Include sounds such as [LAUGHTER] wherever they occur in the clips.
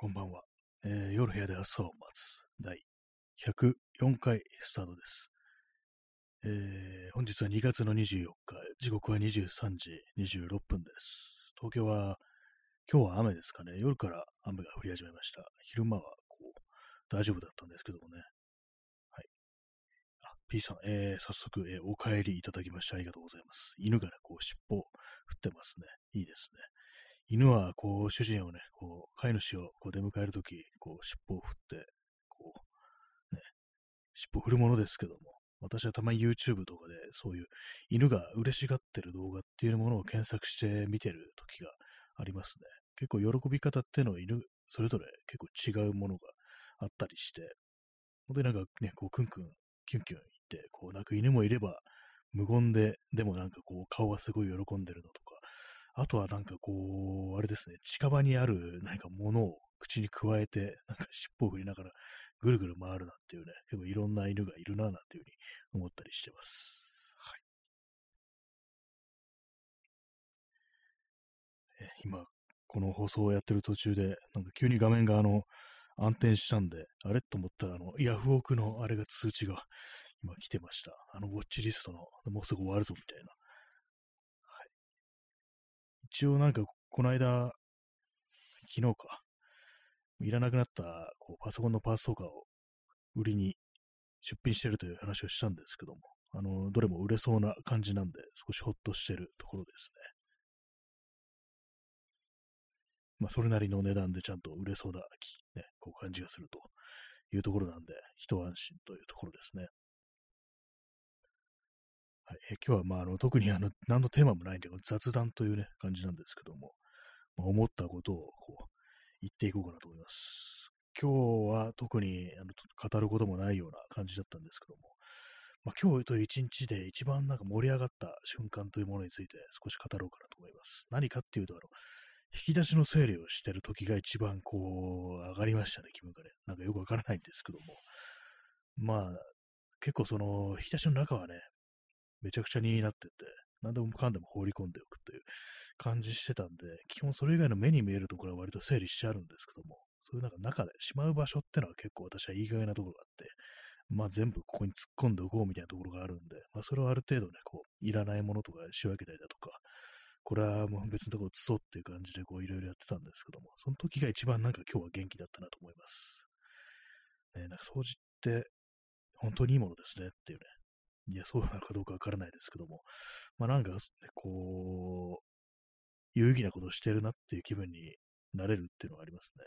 こんばんは。えー夜部屋で朝を待つ第104回スタートです。えー本日は2月の24日、時刻は23時26分です。東京は、今日は雨ですかね。夜から雨が降り始めました。昼間はこう大丈夫だったんですけどもね。はい。あ、P さん、えー早速、えーお帰りいただきましてありがとうございます。犬がね、こう尻尾を振ってますね。いいですね。犬は、こう、主人をね、こう、飼い主をこう出迎えるとき、こう、尻尾を振って、こう、ね、尻尾を振るものですけども、私はたまに YouTube とかで、そういう犬が嬉しがってる動画っていうものを検索して見てるときがありますね。結構喜び方っていうのは犬、それぞれ結構違うものがあったりして、本当になんかね、こう、クンクン、キュンキュン言って、こう、泣く犬もいれば、無言で、でもなんかこう、顔はすごい喜んでるのとか、あとはなんかこう、あれですね、近場にある何か物を口に加えて、なんか尻尾を振りながらぐるぐる回るなんていうね、結構いろんな犬がいるななんていうふうに思ったりしてます。はい。え今、この放送をやってる途中で、なんか急に画面があの、暗転したんで、あれ？と思ったら、あの、ヤフオクのあれが通知が今来てました。あの、ウォッチリストの、もうすぐ終わるぞみたいな。一応なんか、この間、昨日か、いらなくなったこうパソコンのパーツとかを売りに出品してるという話をしたんですけども、あの、どれも売れそうな感じなんで、少しほっとしてるところですね。まあ、それなりの値段でちゃんと売れそうな、ね、こう感じがするというところなんで、一安心というところですね。え今日は、まあ、あの特にあの何のテーマもないんで、雑談という、ね、感じなんですけども、まあ、思ったことをこう言っていこうかなと思います。今日は特にあの語ることもないような感じだったんですけども、まあ、今日という一日で一番なんか盛り上がった瞬間というものについて少し語ろうかなと思います。何かっていうと、あの引き出しの整理をしてる時が一番こう上がりましたね、気分がね。なんかよくわからないんですけども。まあ、結構その引き出しの中はね、めちゃくちゃになってて、何でもかんでも放り込んでおくという感じしてたんで、基本それ以外の目に見えるところは割と整理してあるんですけども、そういうなんか中でしまう場所ってのは結構私は言い換えなところがあって、まあ全部ここに突っ込んでおこうみたいなところがあるんで、まあそれをある程度ね、こう、いらないものとか仕分けたりだとか、これはもう別のところ移そうっていう感じでこういろいろやってたんですけども、その時が一番なんか今日は元気だったなと思います。ね、なんか掃除って本当にいいものですねっていうね、いや、そうなのかどうかわからないですけども、まあなんか、ね、こう、有意義なことをしてるなっていう気分になれるっていうのがありますね。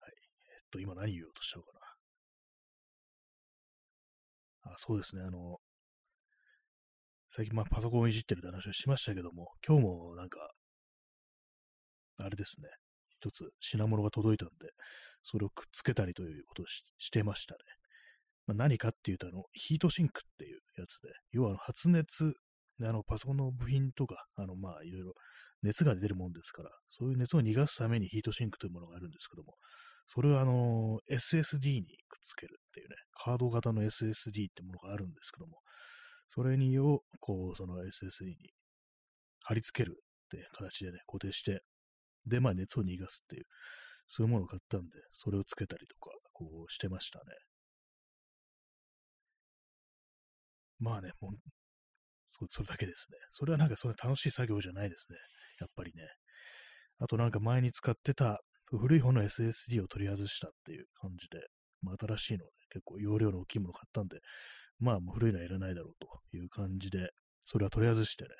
はい。えっと、今何言おうとしたのかな。あ、そうですね。あの、最近まあパソコンをいじってるって話をしましたけども、今日もなんか、あれですね。一つ品物が届いたんで、それをくっつけたりということをししてましたね。まあ、何かっていうと、あの、ヒートシンクっていうやつで、要はあの発熱で、あの、パソコンの部品とか、あの、まあ、いろいろ熱が出るもんですから、そういう熱を逃がすためにヒートシンクというものがあるんですけども、それをあの、SSD にくっつけるっていうね、カード型の SSD ってものがあるんですけども、それにを、こう、その SSD に貼り付けるって形でね、固定して、で、まあ、熱を逃がすっていう、そういうものを買ったんで、それをつけたりとか、こうしてましたね。まあね、もう、それだけですね。それはなんかそんな楽しい作業じゃないですね。やっぱりね。あとなんか前に使ってた古い方の SSD を取り外したっていう感じで、まあ、新しいのね、結構容量の大きいもの買ったんで、まあもう古いのはいらないだろうという感じで、それは取り外してね。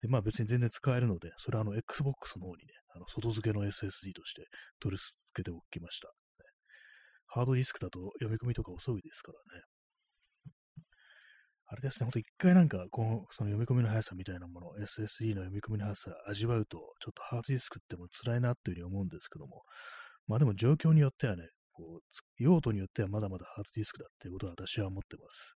で、まあ別に全然使えるので、それはあの Xbox の方にね、あの外付けの SSD として取り付けておきました、ハードディスクだと読み込みとか遅いですからね。あれですね、ほんと一回なんか、この、その読み込みの速さみたいなもの、SSD の読み込みの速さ味わうと、ちょっとハードディスクっても辛いなっていうふうに思うんですけども、まあでも状況によってはね、こう、用途によってはまだまだハードディスクだっていうことは私は思ってます。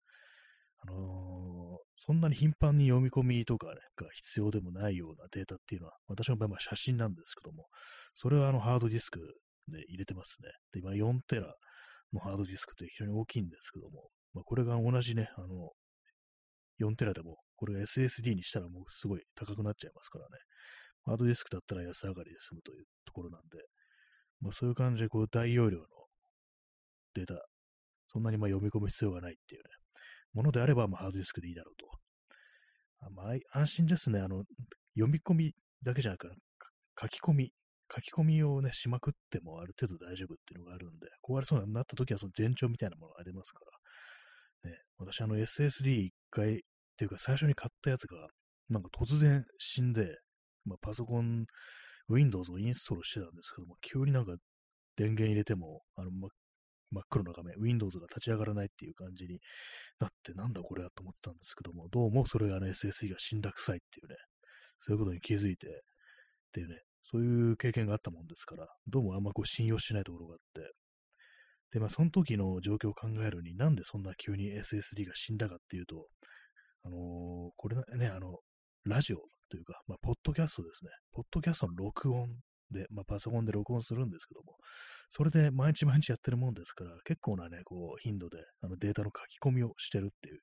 あのー、そんなに頻繁に読み込みとかね、が必要でもないようなデータっていうのは、私の場合は写真なんですけども、それはあのハードディスクで入れてますね。で、今4テラのハードディスクって非常に大きいんですけども、まあ、これが同じね、あの、4テラでも、これ SSD にしたらもうすごい高くなっちゃいますからね。ハードディスクだったら安上がりで済むというところなんで、まあそういう感じでこう大容量のデータ、そんなにま読み込む必要がないっていうね、ものであればまハードディスクでいいだろうと。あまあ、安心ですね。あの、読み込みだけじゃなくて書き込み、書き込みをね、しまくってもある程度大丈夫っていうのがあるんで、壊れそうになった時はその前兆みたいなものがありますから、ね、私あの SSD 一回っていうか最初に買ったやつが、なんか突然死んで、まあ、パソコン、Windows をインストールしてたんですけども、急になんか電源入れても、あの、ま、真っ黒な画面、Windows が立ち上がらないっていう感じになって、なんだこれだと思ってたんですけども、どうもそれがね、SSD が死んだ臭いっていうね、そういうことに気づいて、っていうね、そういう経験があったもんですから、どうもあんまこう信用しないところがあって、で、まあ、その時の状況を考えるに、なんでそんな急に SSD が死んだかっていうと、あのー、これね、あの、ラジオというか、まあ、ポッドキャストですね。ポッドキャストの録音で、まあ、パソコンで録音するんですけども、それで毎日毎日やってるもんですから、結構なね、こう、頻度であのデータの書き込みをしてるっていう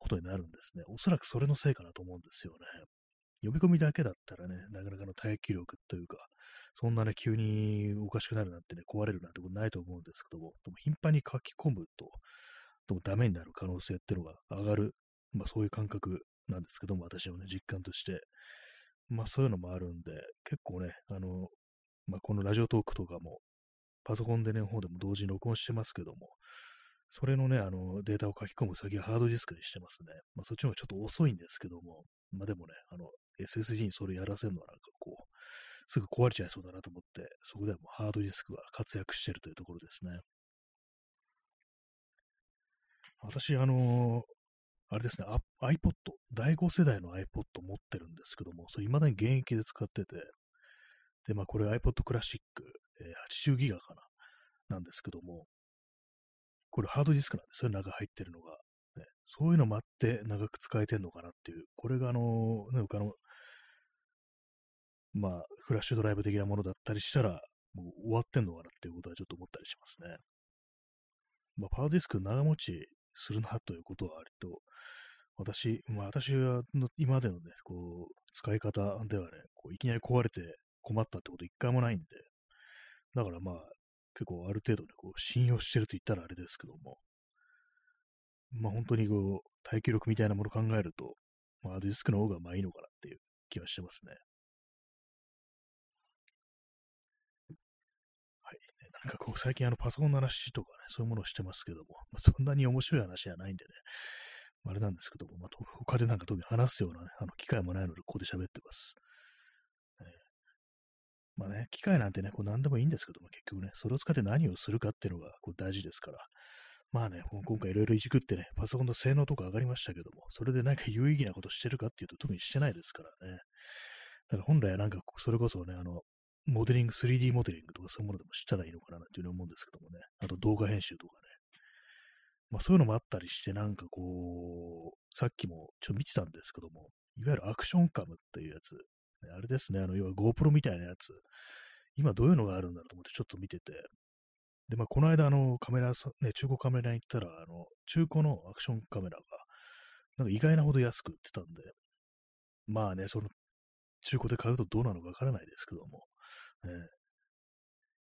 ことになるんですね。おそらくそれのせいかなと思うんですよね。呼び込みだけだったらね、なかなかの耐久力というか、そんなね、急におかしくなるなんてね、壊れるなんてことないと思うんですけども、でも頻繁に書き込むと、でもダメになる可能性っていうのが上がる、まあそういう感覚なんですけども、私のね、実感として。まあそういうのもあるんで、結構ね、あの、まあこのラジオトークとかも、パソコンでね、方でも同時に録音してますけども、それのね、あの、データを書き込む先はハードディスクにしてますね。まあそっちの方がちょっと遅いんですけども、まあでもね、あの、SSD にそれやらせるのはなんかこう、すぐ壊れちゃいそうだなと思って、そこではもうハードディスクが活躍してるというところですね。私、あのー、あれですね、iPod、第5世代の iPod 持ってるんですけども、それ未だに現役で使ってて、で、まあこれ iPod クラシック、えー、80ギガかな、なんですけども、これハードディスクなんですよ、中入ってるのが。ね、そういうのもあって長く使えてんのかなっていう、これがあのー、ね、他のまあ、フラッシュドライブ的なものだったりしたら、もう終わってんのかなっていうことはちょっと思ったりしますね。まあ、ハードディスク長持ちするなということは割と、私、まあ私は今までのね、こう、使い方ではね、こういきなり壊れて困ったってこと一回もないんで、だからまあ、結構ある程度ね、こう信用してると言ったらあれですけども、まあ本当にこう、耐久力みたいなものを考えると、まあ、ディスクの方がまあいいのかなっていう気はしてますね。なんかこう、最近あのパソコンの話とかね、そういうものをしてますけども、[LAUGHS] まあ、そんなに面白い話じゃないんでね、あれなんですけども、まあ、他でなんか特に話すような、ね、あの機会もないので、ここで喋ってます。えー、まあね、機械なんてね、こう何でもいいんですけども、結局ね、それを使って何をするかっていうのがこう大事ですから、まあね、今回いろいろいじくってね、パソコンの性能とか上がりましたけども、それで何か有意義なことしてるかっていうと特にしてないですからね。だから本来はなんかそれこそね、あの、モデリング、3D モデリングとかそういうものでもしたらいいのかなというふうに思うんですけどもね。あと動画編集とかね。まあそういうのもあったりして、なんかこう、さっきもちょっと見てたんですけども、いわゆるアクションカムっていうやつ。あれですね、あの、要は GoPro みたいなやつ。今どういうのがあるんだろうと思ってちょっと見てて。で、まあこの間あのカメラ、ね、中古カメラに行ったら、あの、中古のアクションカメラが、なんか意外なほど安く売ってたんで、まあね、その中古で買うとどうなのかわからないですけども、ね、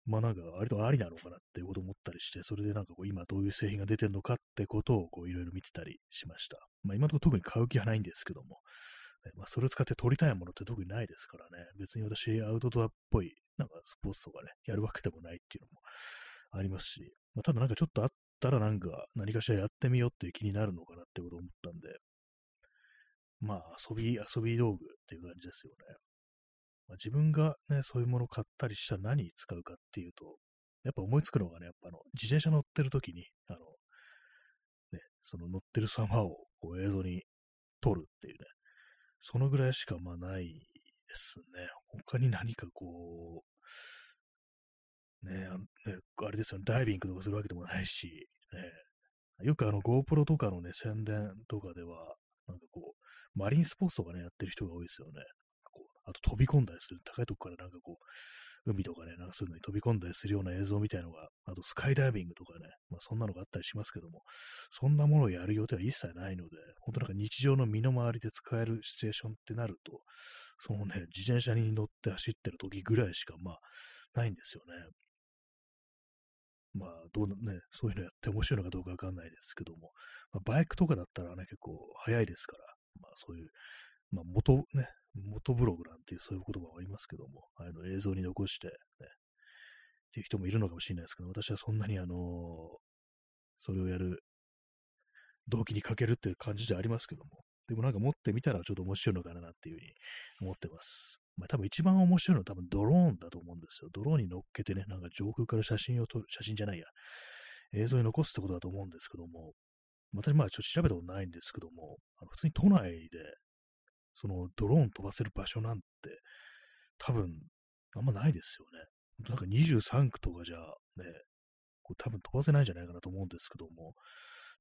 まあなんか、割とありなのかなっていうことを思ったりして、それでなんかこう今どういう製品が出てるのかってことをこういろいろ見てたりしました。まあ今のところ特に買う気はないんですけども、ね、まあそれを使って撮りたいものって特にないですからね、別に私アウトドアっぽいなんかスポーツとかね、やるわけでもないっていうのもありますし、まあただなんかちょっとあったらなんか何かしらやってみようっていう気になるのかなってことを思ったんで、まあ遊び、遊び道具っていう感じですよね。まあ、自分がね、そういうものを買ったりしたら何に使うかっていうと、やっぱ思いつくのがね、やっぱあの、自転車乗ってる時に、あの、ね、その乗ってる様をこう映像に撮るっていうね、そのぐらいしかまあないですね。他に何かこう、ね、あねあれですよね、ダイビングとかするわけでもないし、ね、よくあの GoPro とかのね、宣伝とかでは、なんかこう、マリンスポーツとかね、やってる人が多いですよね。あと飛び込んだりする、高いとこからなんかこう、海とかね、なんかそういうのに飛び込んだりするような映像みたいのが、あとスカイダイビングとかね、まあそんなのがあったりしますけども、そんなものをやる予定は一切ないので、本当なんか日常の身の回りで使えるシチュエーションってなると、そのね、自転車に乗って走ってる時ぐらいしか、まあ、ないんですよね。まあ、どうね、そういうのやって面白いのかどうかわかんないですけども、まあ、バイクとかだったらね、結構早いですから、まあそういう、まあ元、ね、元ブログなんていうそういう言葉がありますけども、あの映像に残して、ね、っていう人もいるのかもしれないですけど、私はそんなにあのー、それをやる動機にかけるっていう感じでありますけども、でもなんか持ってみたらちょっと面白いのかなっていうふうに思ってます。まあ多分一番面白いのは多分ドローンだと思うんですよ。ドローンに乗っけてね、なんか上空から写真を撮る、写真じゃないや、映像に残すってことだと思うんですけども、私まあちょっと調べたことないんですけども、あの普通に都内でそのドローン飛ばせる場所なんて多分あんまないですよね。なんか23区とかじゃね、こ多分飛ばせないんじゃないかなと思うんですけども、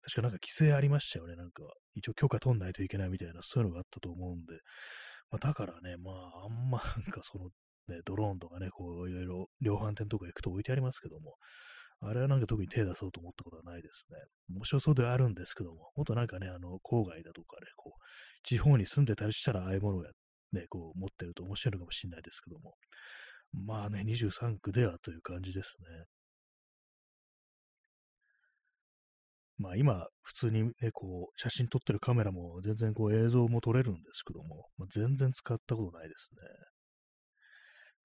確かなんか規制ありましたよね。なんか、一応許可取んないといけないみたいな、そういうのがあったと思うんで、まあ、だからね、まあ、あんまなんかその、ね、ドローンとかね、こう、いろいろ量販店とか行くと置いてありますけども、あれはなんか特に手出そうと思ったことはないですね。面白そうではあるんですけども、もっとなんかね、あの、郊外だとかね、こう、地方に住んでたりしたら、ああいうものを、ね、こう、持ってると面白いのかもしれないですけども、まあね、23区ではという感じですね。まあ今、普通にね、こう、写真撮ってるカメラも全然こう映像も撮れるんですけども、まあ、全然使ったことないですね。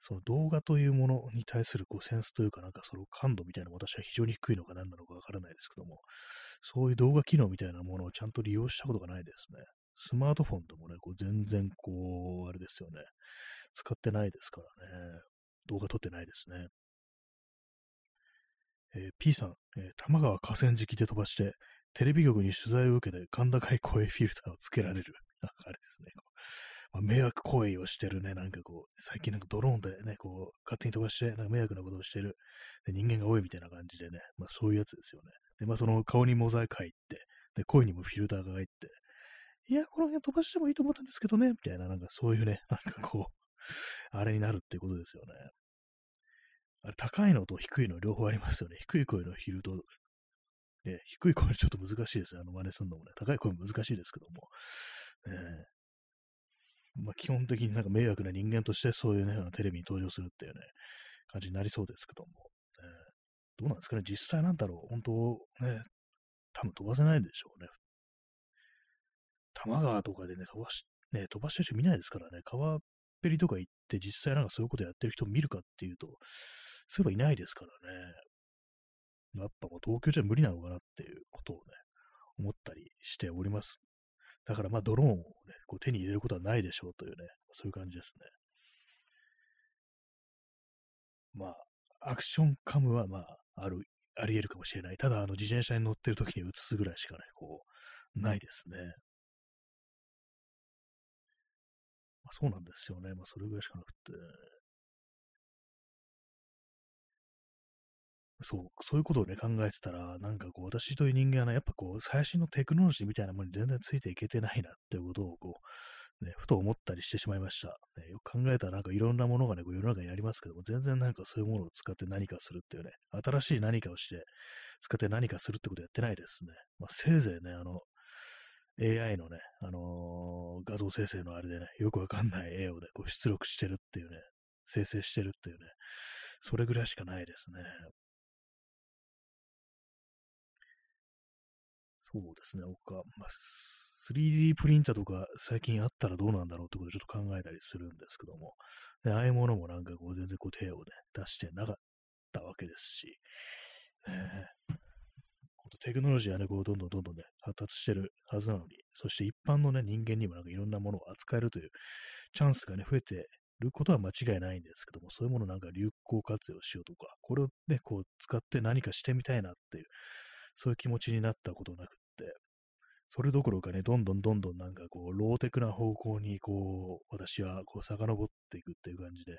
その動画というものに対するこうセンスというかなんかその感度みたいなのも私は非常に低いのか何なのかわからないですけども、そういう動画機能みたいなものをちゃんと利用したことがないですね。スマートフォンでもね、こう全然こう、あれですよね。使ってないですからね。動画撮ってないですね。えー、P さん、えー、玉川河川敷で飛ばして、テレビ局に取材を受けて、甲高い声フィルターをつけられる。[LAUGHS] あれですね。まあ、迷惑行為をしてるね、なんかこう、最近なんかドローンでね、こう、勝手に飛ばして、なんか迷惑なことをしてる、で人間が多いみたいな感じでね、まあそういうやつですよね。で、まあその顔にモザイク入って、で、声にもフィルターが入って、いや、この辺飛ばしてもいいと思ったんですけどね、みたいな、なんかそういうね、[LAUGHS] なんかこう、あれになるっていうことですよね。あれ、高いのと低いの両方ありますよね。低い声のフィルと、ね、低い声ちょっと難しいですね。あの真似するのもね。高い声難しいですけども。ね、まあ、基本的になんか迷惑な人間としてそういうね、テレビに登場するっていうね、感じになりそうですけども。ね、どうなんですかね実際なんだろう本当ね、多分飛ばせないでしょうね。多摩川とかでね、飛ばし、ね、飛ばしてる人見ないですからね、川っぺりとか行って実際なんかそういうことやってる人見るかっていうと、そういえばいないですからね。やっぱもう東京じゃ無理なのかなっていうことをね、思ったりしております。だからまあドローンをね、こう手に入れることはないでしょうというね、そういう感じですね。まあ、アクションカムはまあ、ある、あり得るかもしれない。ただ、あの、自転車に乗ってる時に映すぐらいしかね、こう、ないですね。まあ、そうなんですよね。まあ、それぐらいしかなくて。そう、そういうことをね、考えてたら、なんかこう、私という人間はね、やっぱこう、最新のテクノロジーみたいなものに全然ついていけてないなっていうことを、こう、ね、ふと思ったりしてしまいました。ね、よく考えたらなんかいろんなものがね、こう世の中にありますけども、全然なんかそういうものを使って何かするっていうね、新しい何かをして、使って何かするってことやってないですね。まあ、せいぜいね、あの、AI のね、あのー、画像生成のあれでね、よくわかんない絵をね、こう出力してるっていうね、生成してるっていうね、それぐらいしかないですね。そうですね、他、まあ、3D プリンターとか最近あったらどうなんだろうってことをちょっと考えたりするんですけども、ああいうものもなんかこう全然こう手をね、出してなかったわけですし、ね、テクノロジーはね、こうどんどんどんどんね、発達してるはずなのに、そして一般のね、人間にもなんかいろんなものを扱えるというチャンスがね、増えてることは間違いないんですけども、そういうものなんか流行活用しようとか、これをね、こう使って何かしてみたいなっていう、そういう気持ちになったことなく、それどころかね、どんどんどんどんなんかこう、ローテクな方向にこう、私はこう、遡っていくっていう感じで、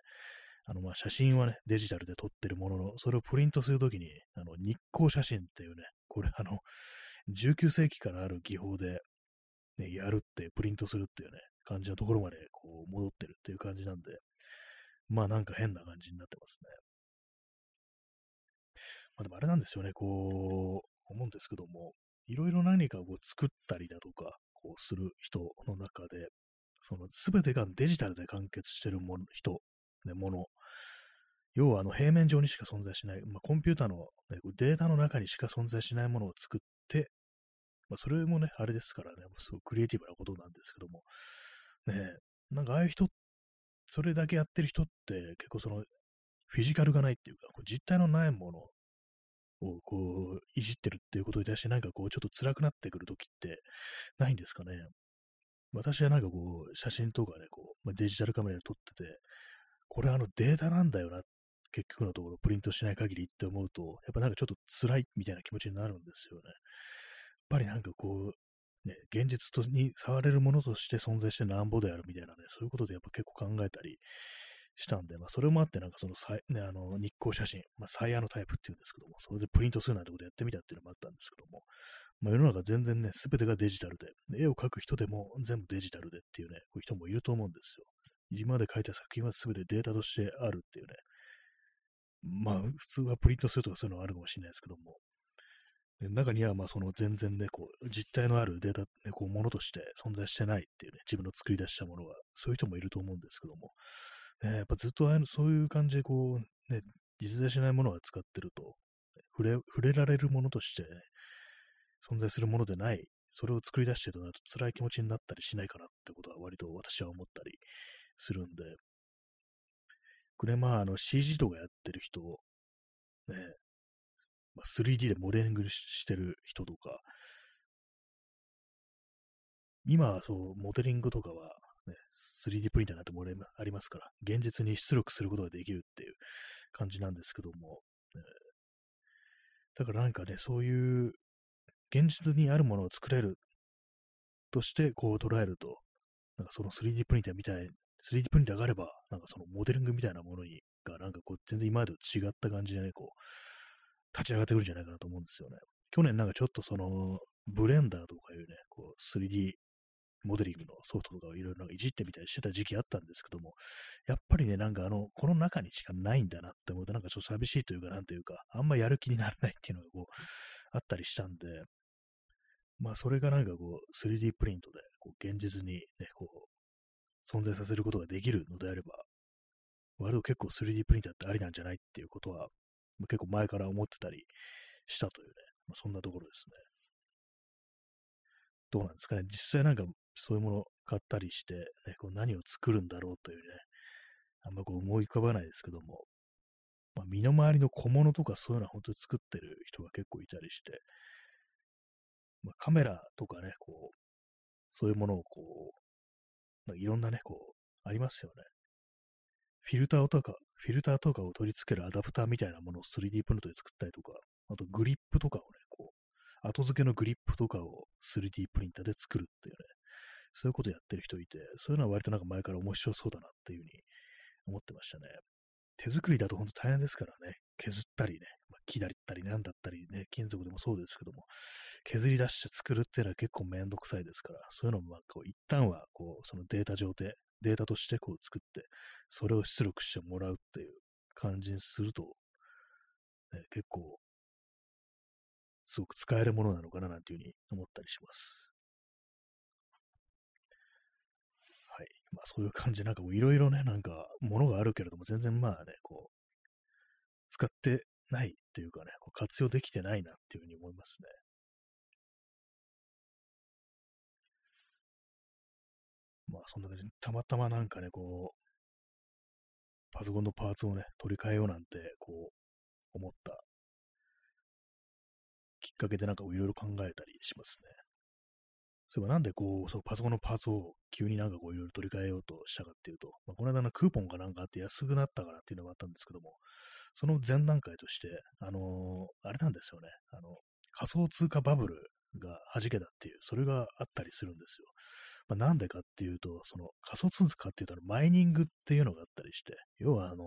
あの、ま、写真はね、デジタルで撮ってるものの、それをプリントするときに、あの、日光写真っていうね、これあの、19世紀からある技法で、ね、やるって、プリントするっていうね、感じのところまでこう戻ってるっていう感じなんで、まあなんか変な感じになってますね。まあでもあれなんですよね、こう、思うんですけども、いろいろ何かを作ったりだとか、こうする人の中で、その全てがデジタルで完結してるもの人、ね、もの、要はあの平面上にしか存在しない、まあ、コンピューターの、ね、データの中にしか存在しないものを作って、まあ、それもね、あれですからね、すごくクリエイティブなことなんですけども、ね、なんかああいう人、それだけやってる人って結構そのフィジカルがないっていうか、こう実体のないものをこういじってるっていうことに対してなんかこうちょっと辛くなってくるときってないんですかね。私はなんかこう写真とかね、こうまあ、デジタルカメラで撮ってて、これあのデータなんだよな結局のところプリントしない限りって思うと、やっぱなんかちょっと辛いみたいな気持ちになるんですよね。やっぱりなんかこう、ね、現実に触れるものとして存在してなんぼであるみたいなね、そういうことでやっぱ結構考えたりしたんで、まあそれもあってなんかそのね、あの日光写真、まあサイヤのタイプっていうんですけども、それでプリントするなんてことやってみたっていうのもあったんですけども、まあ世の中全然ね、すべてがデジタルで、絵を描く人でも全部デジタルでっていうね、こういう人もいると思うんですよ。今まで描いた作品は全てデータとしてあるっていうね、まあ、普通はプリントするとかそういうのはあるかもしれないですけども、中には、まあ、その全然ね、こう、実体のあるデータ、ね、こう、ものとして存在してないっていうね、自分の作り出したものが、そういう人もいると思うんですけども、ね、やっぱずっとそういう感じで、こう、ね、実在しないものを扱ってると、触れ、触れられるものとして、存在するものでない、それを作り出してるとなると辛い気持ちになったりしないかなってことは割と私は思ったりするんで、これまあ、あの CG とかやってる人、ね、まあ、3D でモデリングしてる人とか、今はそう、モデリングとかは、ね、3D プリンターなんてもありますから、現実に出力することができるっていう感じなんですけども、ね、だからなんかね、そういう現実にあるものを作れるとしてこう捉えると、なんかその 3D プリンターみたい 3D プリンターがあれば、なんかそのモデリングみたいなものにが、なんかこう、全然今までと違った感じでね、こう、立ち上がってくるんじゃないかなと思うんですよね。去年なんかちょっとその、ブレンダーとかいうね、こう、3D モデリングのソフトとかをいろいろいじってみたりしてた時期あったんですけども、やっぱりね、なんかあの、この中にしかないんだなって思うと、なんかちょっと寂しいというか、なんていうか、あんまやる気にならないっていうのがこう、あったりしたんで、まあそれがなんかこう、3D プリントで、こう、現実にね、こう、存在させることができるのであれば、割と結構 3D プリンターってありなんじゃないっていうことは、結構前から思ってたりしたというね、まあ、そんなところですね。どうなんですかね。実際なんかそういうものを買ったりして、ね、こう何を作るんだろうというね、あんまこう思い浮かばないですけども、まあ、身の回りの小物とかそういうのは本当に作ってる人が結構いたりして、まあ、カメラとかね、こう、そういうものをこう、いろんなね、こう、ありますよね。フィルターとか、フィルターとかを取り付けるアダプターみたいなものを 3D プリントで作ったりとか、あとグリップとかをね、こう、後付けのグリップとかを 3D プリンターで作るっていうね、そういうことやってる人いて、そういうのは割となんか前から面白そうだなっていうふうに思ってましたね。手作りだと本当大変ですからね、削ったりね、ま、木だったりなんだったりね、金属でもそうですけども、削り出して作るっていうのは結構めんどくさいですから、そういうのもまあこう一旦はこうそのデータ上で、データとしてこう作って、それを出力してもらうっていう感じにすると、ね、結構、すごく使えるものなのかななんていうふうに思ったりします。はい。まあそういう感じ、なんかいろいろね、なんかものがあるけれども、全然まあね、こう、使ってないっていうかね、こう活用できてないなっていうふうに思いますね。まあそんな感じ、たまたまなんかね、こう、パソコンのパーツをね、取り替えようなんて、こう、思ったきっかけでなんかいろいろ考えたりしますね。そういえばなんでこう、そのパソコンのパーツを急になんかこういろいろ取り替えようとしたかっていうと、まあ、この間のクーポンかなんかあって安くなったからっていうのがあったんですけども、その前段階として、あのー、あれなんですよね、あの、仮想通貨バブルが弾けたっていう、それがあったりするんですよ。まあ、なんでかっていうと、その仮想通貨っていうと、マイニングっていうのがあったりして、要はあの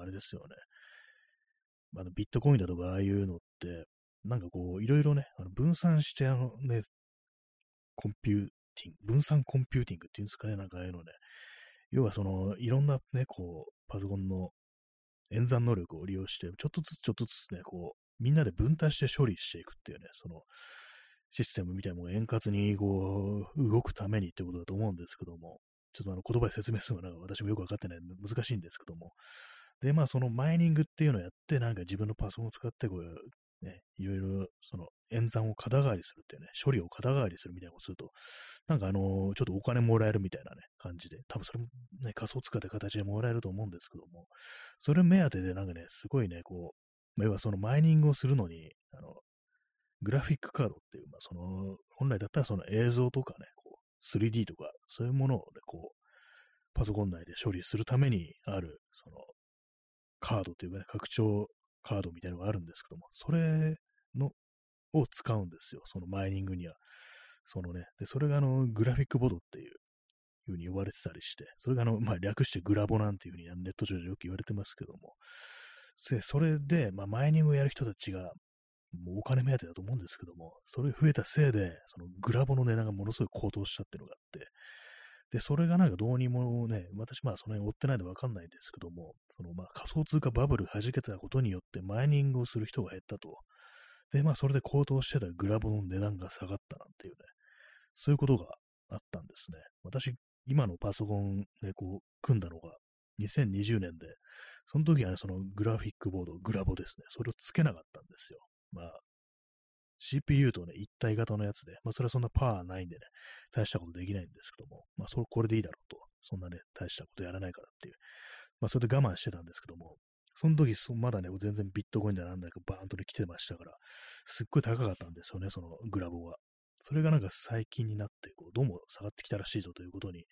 ー、あれですよね、あビットコインだとかああいうのって、なんかこう、いろいろね、あの分散して、あのね、コンピューティング、分散コンピューティングっていうんですかね、なんかああいうのね。要はその、いろんなね、こう、パソコンの演算能力を利用して、ちょっとずつちょっとずつね、こう、みんなで分担して処理していくっていうね、その、システムみたいなもの円滑にこう、動くためにってことだと思うんですけども、ちょっとあの言葉で説明するのが私もよくわかってないので難しいんですけども、で、まあそのマイニングっていうのをやって、なんか自分のパソコンを使ってこう、ね、いろいろその演算を肩代わりするっていうね、処理を肩代わりするみたいなことをすると、なんかあのー、ちょっとお金もらえるみたいなね、感じで、多分それもね、仮想通貨って形でもらえると思うんですけども、それ目当てでなんかね、すごいね、こう、要はそのマイニングをするのに、あの、グラフィックカードっていう、まあその、本来だったらその映像とかね、こう、3D とか、そういうものをね、こう、パソコン内で処理するためにある、その、カードというかね、拡張カードみたいなのがあるんですけども、それの、を使うんですよ、そのマイニングには。そのね、で、それがあの、グラフィックボードっていうふうに呼ばれてたりして、それがあの、まあ、略してグラボなんていうふうにネット上でよく言われてますけども、それで、まあ、マイニングをやる人たちが、もうお金目当てだと思うんですけども、それ増えたせいで、そのグラボの値段がものすごい高騰したっていうのがあって、で、それがなんかどうにもね、私まあその辺追ってないんでわかんないんですけども、そのまあ仮想通貨バブル弾けたことによってマイニングをする人が減ったと。で、まあそれで高騰してたグラボの値段が下がったなんていうね、そういうことがあったんですね。私、今のパソコンでこう組んだのが2020年で、その時はね、そのグラフィックボード、グラボですね、それをつけなかったんですよ。まあ、CPU とね、一体型のやつで、まあ、それはそんなパワーないんでね、大したことできないんですけども、まあ、それ、これでいいだろうと。そんなね、大したことやらないからっていう。まあ、それで我慢してたんですけども、その時、まだね、全然ビットコインだなんだかバーンとね、来てましたから、すっごい高かったんですよね、そのグラボが。それがなんか最近になって、こう、どうも下がってきたらしいぞということに、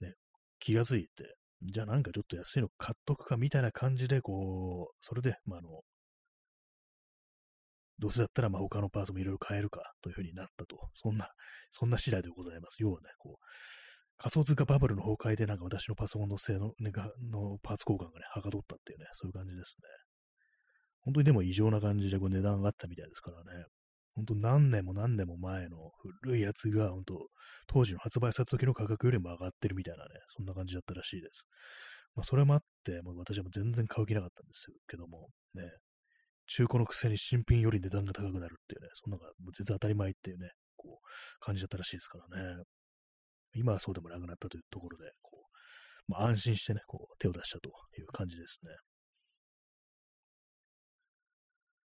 ね、気がついて、じゃあなんかちょっと安いの買っとくかみたいな感じで、こう、それで、まあ、あの、どうせだったら、まあ、他のパーツもいろいろ変えるかというふうになったと。そんな、そんな次第でございます。要はね、こう、仮想通貨バブルの崩壊でなんか私のパソコンの性能、のパーツ交換がね、はかどったっていうね、そういう感じですね。本当にでも異常な感じでこう値段上がったみたいですからね。本当何年も何年も前の古いやつが、本当当時の発売された時の価格よりも上がってるみたいなね、そんな感じだったらしいです。まあ、それもあって、もう私は全然買う気なかったんですけども、ね、中古のくせに新品より値段が高くなるっていうね、そんなのが全然当たり前っていうね、こう、感じだったらしいですからね。今はそうでもなくなったというところで、こう、まあ、安心してね、こう、手を出したという感じですね。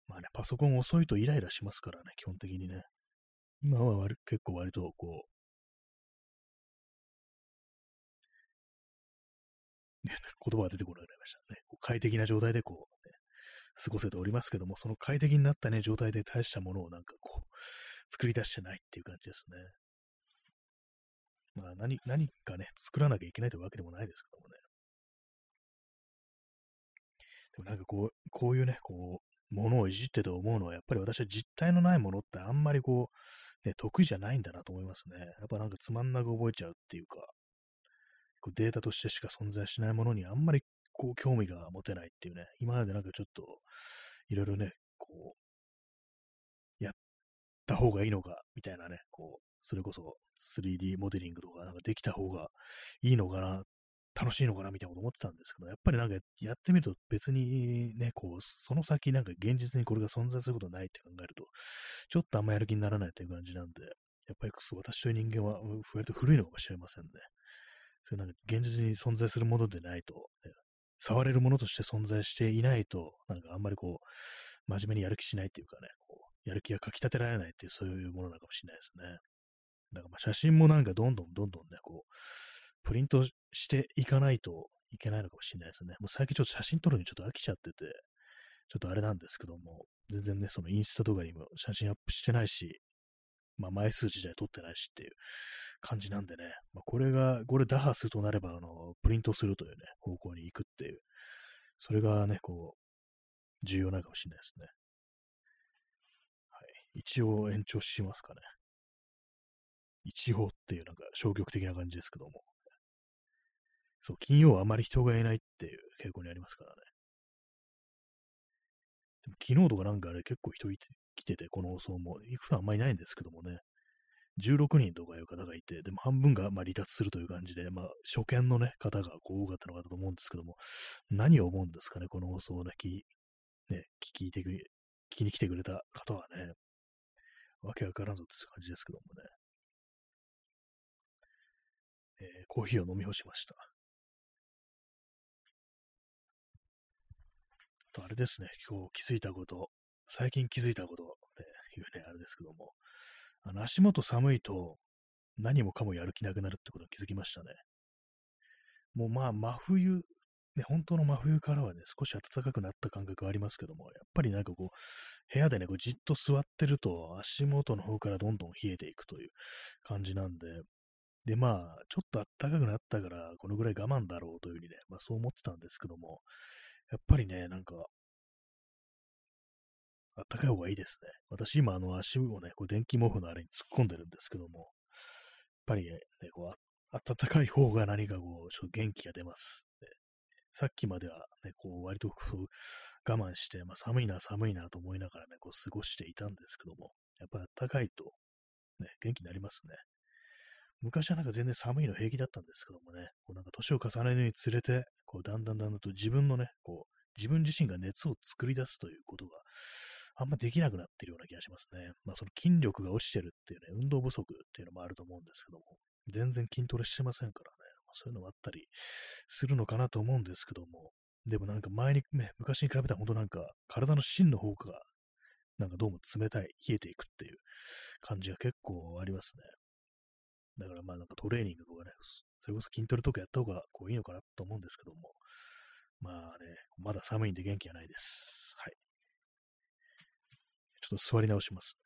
まあね、パソコン遅いとイライラしますからね、基本的にね。今は割結構割とこう、言葉が出てこなくなりましたね。快適な状態でこう、過ごせておりますけども、その快適になったね、状態で大したものをなんかこう、作り出してないっていう感じですね。まあ何、何かね、作らなきゃいけないというわけでもないですけどもね。でもなんかこう、こういうね、こう、ものをいじってて思うのは、やっぱり私は実体のないものってあんまりこう、ね、得意じゃないんだなと思いますね。やっぱなんかつまんなく覚えちゃうっていうか、データとしてしか存在しないものにあんまりこう興味が持てないっていうね、今までなんかちょっと、いろいろね、こう、やった方がいいのか、みたいなね、こう、それこそ 3D モデリングとかなんかできた方がいいのかな、楽しいのかなみたいなこと思ってたんですけど、やっぱりなんかやってみると別にね、こう、その先なんか現実にこれが存在することないって考えると、ちょっとあんまやる気にならないっていう感じなんで、やっぱり私という人間は割と古いのかもしれませんね。それなんか現実に存在するものでないと、ね、触れるものとして存在していないと、なんかあんまりこう、真面目にやる気しないっていうかね、こう、やる気がかき立てられないっていう、そういうものなのかもしれないですね。だからまあ写真もなんかどんどんどんどんね、こう、プリントしていかないといけないのかもしれないですね。もう最近ちょっと写真撮るのにちょっと飽きちゃってて、ちょっとあれなんですけども、全然ね、そのインスタとかにも写真アップしてないし、まあ枚数自体撮ってないしっていう感じなんでね、まあ、これが、これ打破するとなれば、あの、プリントするというね、方向くっていう、それがね、こう、重要なのかもしれないですね。はい。一応延長しますかね。一応っていうなんか消極的な感じですけども。そう、金曜はあまり人がいないっていう傾向にありますからね。でも昨日とかなんかあれ結構人来てて、この放送も、普段あんまりないんですけどもね。16人とかいう方がいて、でも半分がまあ離脱するという感じで、まあ、初見のね、方がこう多かったのかと思うんですけども、何を思うんですかね、この放送をね、聞ね聞いてく、聞きに来てくれた方はね、わけわからんぞって感じですけどもね。えー、コーヒーを飲み干しました。と、あれですね、今日気づいたこと、最近気づいたことっていうね、あれですけども、あの足元寒いと何もかもやる気なくなるってことに気づきましたね。もうまあ真冬、ね、本当の真冬からはね、少し暖かくなった感覚はありますけども、やっぱりなんかこう、部屋でね、こうじっと座ってると足元の方からどんどん冷えていくという感じなんで、で、まあ、ちょっと暖かくなったから、このぐらい我慢だろうというふうにね、まあそう思ってたんですけども、やっぱりね、なんか、あったかい方がいいですね。私今、あの、足をね、こう電気毛布のあれに突っ込んでるんですけども、やっぱりね、こう、暖かい方が何かこう、ちょっと元気が出ます。さっきまではね、こう、割とこう、我慢して、まあ、寒いな、寒いなと思いながらね、こう、過ごしていたんですけども、やっぱり暖かいと、ね、元気になりますね。昔はなんか全然寒いの平気だったんですけどもね、こうなんか年を重ねるにつれて、こうだんだんだんだんと自分のね、こう自分自身が熱を作り出すということがあんまできなくなってるような気がしますね。まあその筋力が落ちてるっていうね、運動不足っていうのもあると思うんですけども、全然筋トレしてませんからね、まあ、そういうのもあったりするのかなと思うんですけども、でもなんか前にね、昔に比べたら本当なんか体の芯の方がなんかどうも冷たい、冷えていくっていう感じが結構ありますね。だからまあなんかトレーニングとかね、それこそ筋トレとかやった方がこういいのかなと思うんですけども、まあね、まだ寒いんで元気がないです。はい。ちょっと座り直します。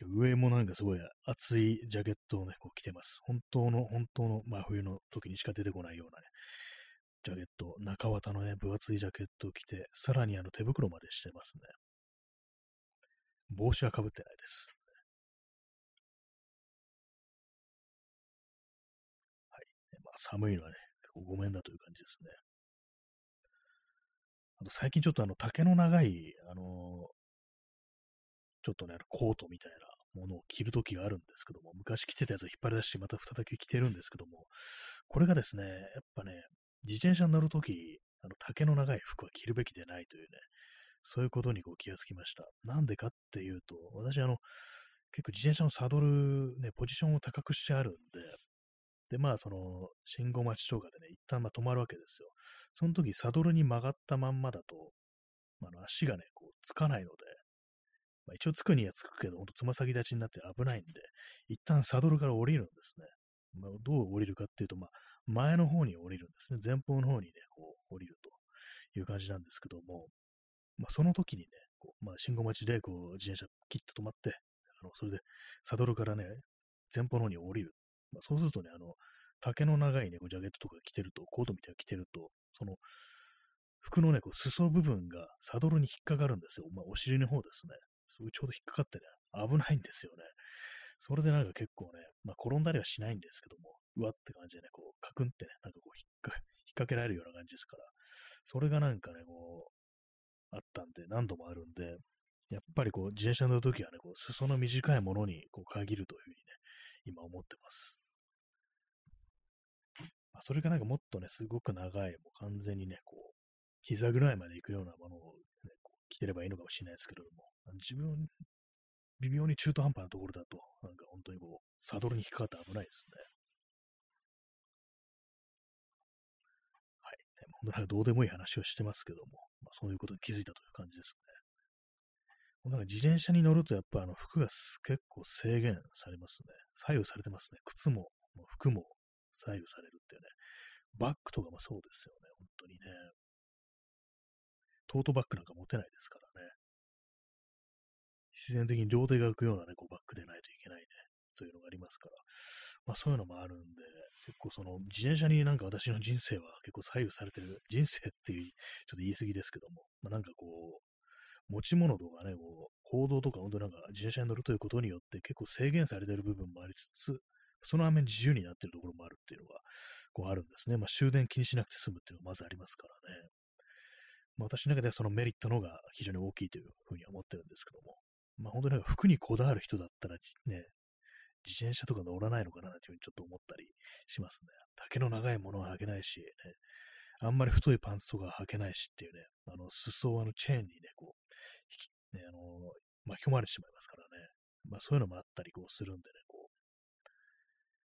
今日上もなんかすごい厚いジャケットをね、こう着てます。本当の、本当の真冬の時にしか出てこないようなね、ジャケット、中綿のね、分厚いジャケットを着て、さらにあの手袋までしてますね。帽子はかぶってないです。はい。まあ、寒いのはね、結構ごめんだという感じですね。あと最近ちょっとあの竹の長い、あのー、ちょっとね、コートみたいなものを着るときがあるんですけども、昔着てたやつを引っ張り出してまた再び着てるんですけども、これがですね、やっぱね、自転車に乗るとき、あの竹の長い服は着るべきでないというね、そういうことにこう気がつきました。なんでかっていうと、私あの、結構自転車のサドル、ね、ポジションを高くしてあるんで、で、まあ、その、信号待ちとかでね、一旦まあ止まるわけですよ。その時、サドルに曲がったまんまだと、まあ、足がね、こう、つかないので、まあ、一応つくにはつくけど、ほんとつま先立ちになって危ないんで、一旦サドルから降りるんですね。まあ、どう降りるかっていうと、まあ、前の方に降りるんですね。前方の方にね、こう、降りるという感じなんですけども、まあ、その時にね、こうまあ、信号待ちでこう自転車キッと止まって、あのそれでサドルからね、前方の方に降りるまあ、そうするとね、丈の長いね、ジャケットとか着てると、コートみたいな着てると、その、服のね、こう裾部分がサドルに引っかかるんですよ。まあ、お尻の方ですね。それちょうど引っかかってね、危ないんですよね。それでなんか結構ね、まあ、転んだりはしないんですけども、うわって感じでね、こう、カクンってね、なんかこう引っか、引っ掛けられるような感じですから、それがなんかね、こう、あったんで、何度もあるんで、やっぱりこう、自転車乗るときはね、こう、裾の短いものにこう限るというふうにね、今思ってます。あ、それがなんかもっとね、すごく長い、もう完全にね、こう、膝ぐらいまで行くようなものを、ね、こう着てればいいのかもしれないですけれども、自分、微妙に中途半端なところだと、なんか本当にこう、サドルに引っかかって危ないですね。はい。本当なんかどうでもいい話をしてますけども、まあ、そういうことに気づいたという感じですね。なんか自転車に乗るとやっぱあの服が結構制限されますね。左右されてますね。靴も、服も左右されるっていうね、バッグとかもそうですよね、本当にね。トートバッグなんか持てないですからね。必然的に両手が浮くようなね、こうバッグでないといけないね、というのがありますから、まあそういうのもあるんで、結構その自転車になんか私の人生は結構左右されてる、人生っていう、ちょっと言い過ぎですけども、まあなんかこう、持ち物とかね、こう、行動とか、本当なんか自転車に乗るということによって結構制限されてる部分もありつつ、その反面自由になってるところもあるっていうのが、こうあるんですね。まあ、終電気にしなくて済むっていうのがまずありますからね。まあ、私の中ではそのメリットの方が非常に大きいというふうには思ってるんですけども。まあ本当に服にこだわる人だったらね、自転車とか乗らないのかなっていうふうにちょっと思ったりしますね。丈の長いものは履けないし、ね、あんまり太いパンツとか履けないしっていうね、あの、裾をあのチェーンにね、こう、ね、あの、巻き込まれてしまいますからね。まあそういうのもあったりこうするんでね、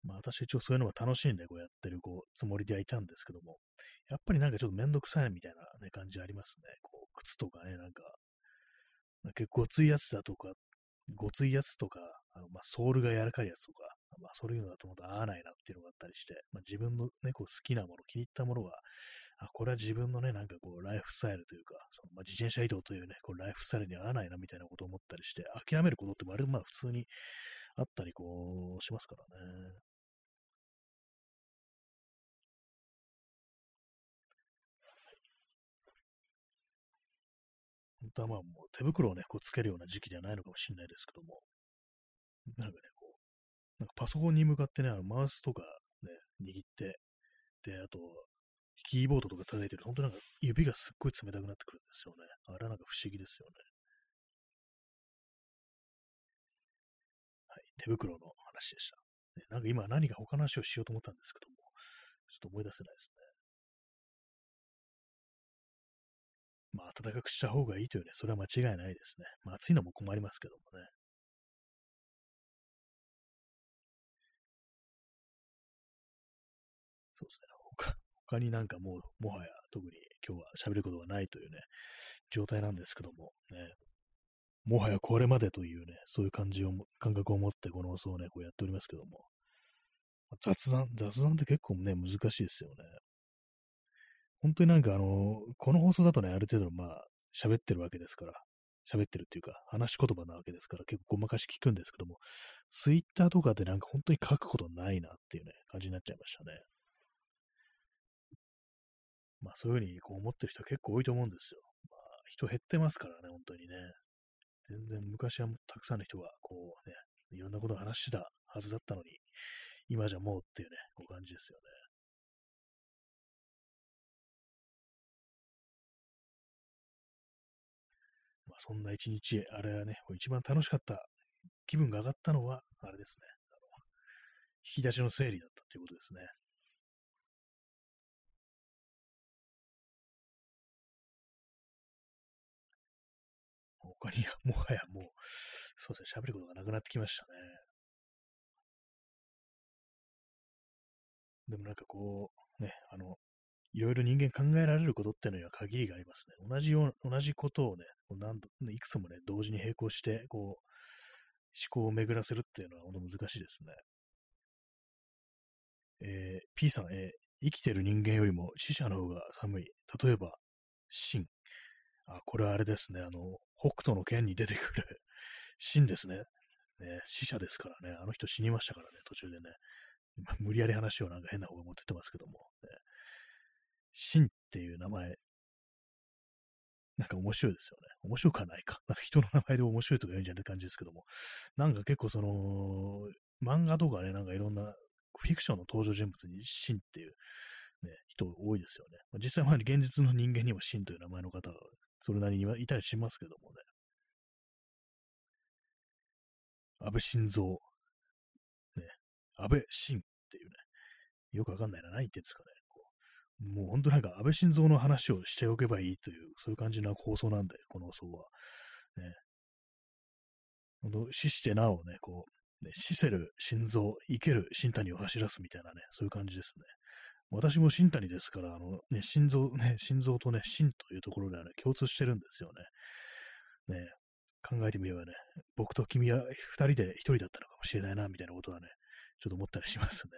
まあ私一応そういうのが楽しいんでこうやってるこうつもりではいたんですけども、やっぱりなんかちょっとめんどくさいみたいな、ね、感じありますね。こう、靴とかね、なんか、結構ごついやつだとか、ごついやつとか、あのまあ、ソールが柔らかいやつとか、まあ、そういうのだと思うと合わないなっていうのがあったりして、まあ、自分のね、こう好きなもの、気に入ったものが、あ、これは自分のね、なんかこう、ライフスタイルというか、そのまあ、自転車移動というね、こう、ライフスタイルに合わないなみたいなことを思ったりして、諦めることって割とまあ普通にあったりこう、しますからね。本当はまあもう手袋をね、こうつけるような時期ではないのかもしれないですけども、なんかね、こう、なんかパソコンに向かってね、あのマウスとかね、握って、で、あと、キーボードとか叩いてると、本当なんか指がすっごい冷たくなってくるんですよね。あれはなんか不思議ですよね。はい、手袋の話でした。ね、なんか今何か他の話をしようと思ったんですけども、ちょっと思い出せないですね。まあ、暖かくした方がいいというね、それは間違いないですね。まあ、暑いのも困りますけどもね。そうですね。他他になんかもう、もはや特に今日は喋ることがないというね、状態なんですけども、ね。もはやこれまでというね、そういう感じを、感覚を持ってこの放送をね、こうやっておりますけども。雑談、雑談って結構ね、難しいですよね。本当になんかあの、この放送だとね、ある程度まあ、喋ってるわけですから、喋ってるっていうか、話し言葉なわけですから、結構ごまかし聞くんですけども、ツイッターとかでなんか本当に書くことないなっていうね、感じになっちゃいましたね。まあそういうふうにこう思ってる人結構多いと思うんですよ。まあ人減ってますからね、本当にね。全然昔はたくさんの人がこうね、いろんなことを話してたはずだったのに、今じゃもうっていうね、こう感じですよね。そんな一日、あれはね、一番楽しかった、気分が上がったのは、あれですね。引き出しの整理だったということですね。他に、もはやもう、そうですね、喋ることがなくなってきましたね。でもなんかこう、ね、あの、いろいろ人間考えられることっていうのには限りがありますね。同じよう、同じことをね、こう何度、いくつもね、同時に並行して、こう、思考を巡らせるっていうのは本当難しいですね。えー、P さん、えー、生きてる人間よりも死者の方が寒い。例えば、死あ、これはあれですね。あの、北斗の剣に出てくる [LAUGHS] 死ですね。ね、死者ですからね。あの人死にましたからね、途中でね。無理やり話をなんか変な方が持ってってますけども。ね、シンっていう名前、なんか面白いですよね。面白くはないか。なんか人の名前で面白いとか言うんじゃない感じですけども。なんか結構その、漫画とかね、なんかいろんなフィクションの登場人物にシンっていう、ね、人多いですよね。実際現実の人間にもシンという名前の方がそれなりにはいたりしますけどもね。安倍晋三、ね、安倍晋っていうね、よくわかんないな、何言ってんですかね。もう本当なんか安倍晋三の話をしておけばいいという、そういう感じの放送なんで、この放送は。ね。本当死してなおね、こう、ね、死せる心臓、生ける新谷を走らすみたいなね、そういう感じですね。私も新谷ですから、あのね、心臓、ね、心臓とね、心というところではね、共通してるんですよね。ね、考えてみればね、僕と君は二人で一人だったのかもしれないな、みたいなことはね、ちょっと思ったりしますね。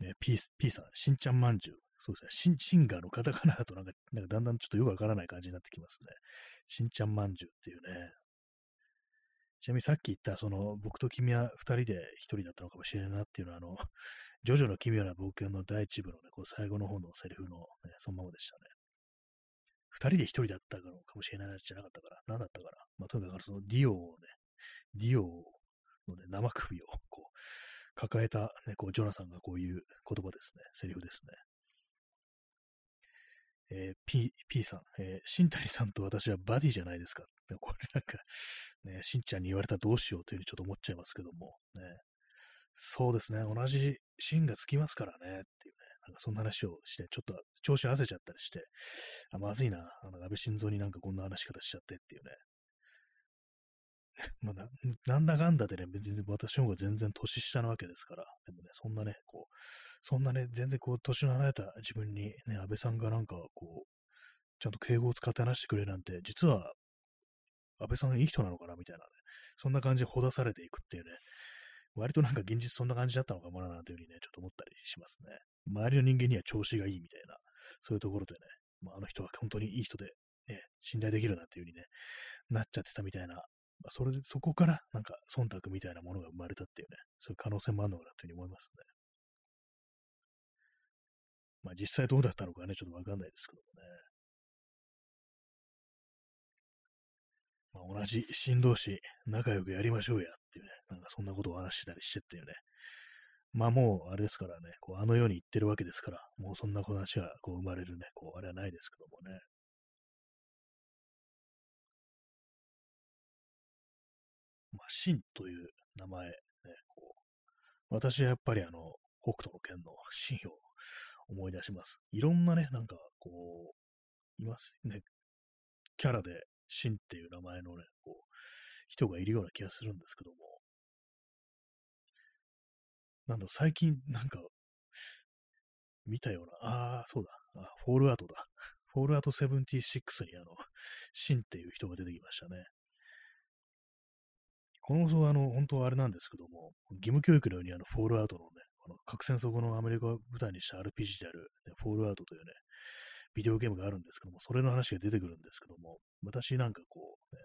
ね、P, P さん、しんちゃんまんじゅう。そうですね。シンガーのカタカナだとなんか、なんかだんだんちょっとよくわからない感じになってきますね。しんちゃんまんじゅうっていうね。ちなみにさっき言った、その、僕と君は二人で一人だったのかもしれないなっていうのは、あの、[LAUGHS] ジョジョの奇妙な冒険の第一部のね、こう最後の方のセリフの、ね、そのままでしたね。二人で一人だったのかもしれないじゃなかったから、何だったから。まあ、とにかくそのディオをね、ディオのね、生首をこう、抱えた、ね、こう、ジョナサンがこういう言葉ですね。セリフですね。えー、P、P さん、えー、新谷さんと私はバディじゃないですか。これなんか、ね、しんちゃんに言われたらどうしようというふうにちょっと思っちゃいますけども、ね。そうですね、同じ芯がつきますからね、っていうね、なんかそんな話をして、ちょっと調子合わせちゃったりして、あ、まずいな、あの、安倍晋三になんかこんな話し方しちゃってっていうね。まあ、[LAUGHS] なんだかんだでね、別に私の方が全然年下なわけですから、でもね、そんなね、こう、そんなね、全然こう、年の離れた自分にね、安倍さんがなんかこう、ちゃんと敬語を使って話してくれなんて、実は、安倍さんいい人なのかなみたいなね、そんな感じでほだされていくっていうね、割となんか現実そんな感じだったのかもな、なんていうふうにね、ちょっと思ったりしますね。周りの人間には調子がいいみたいな、そういうところでね、まあ、あの人は本当にいい人で、ね、信頼できるなっていうふうにね、なっちゃってたみたいな、まあ、それで、そこからなんか忖度みたいなものが生まれたっていうね、そういう可能性もあるのかなというふうに思いますね。まあ実際どうだったのかね、ちょっとわかんないですけどもね。まあ、同じ新同士、仲良くやりましょうやっていうね、なんかそんなことを話したりしてっていうね。まあもう、あれですからね、こうあの世に行ってるわけですから、もうそんな話がこう生まれるね、こう、あれはないですけどもね。真という名前、ね、こう、私はやっぱりあの、北斗の剣の真を思い出します。いろんなね、なんかこう、いますね、キャラでシンっていう名前のね、こう、人がいるような気がするんですけども、なんだ、最近なんか、見たような、ああ、そうだ、あフォールアウトだ。フォールアウト76にあの、シンっていう人が出てきましたね。この放送はあの、本当はあれなんですけども、義務教育のようにあの、フォールアウトのね、あの核戦争後のアメリカを舞台にした RPG である、ね、フォールアウトというね、ビデオゲームがあるんですけども、それの話が出てくるんですけども、私なんかこう、ね、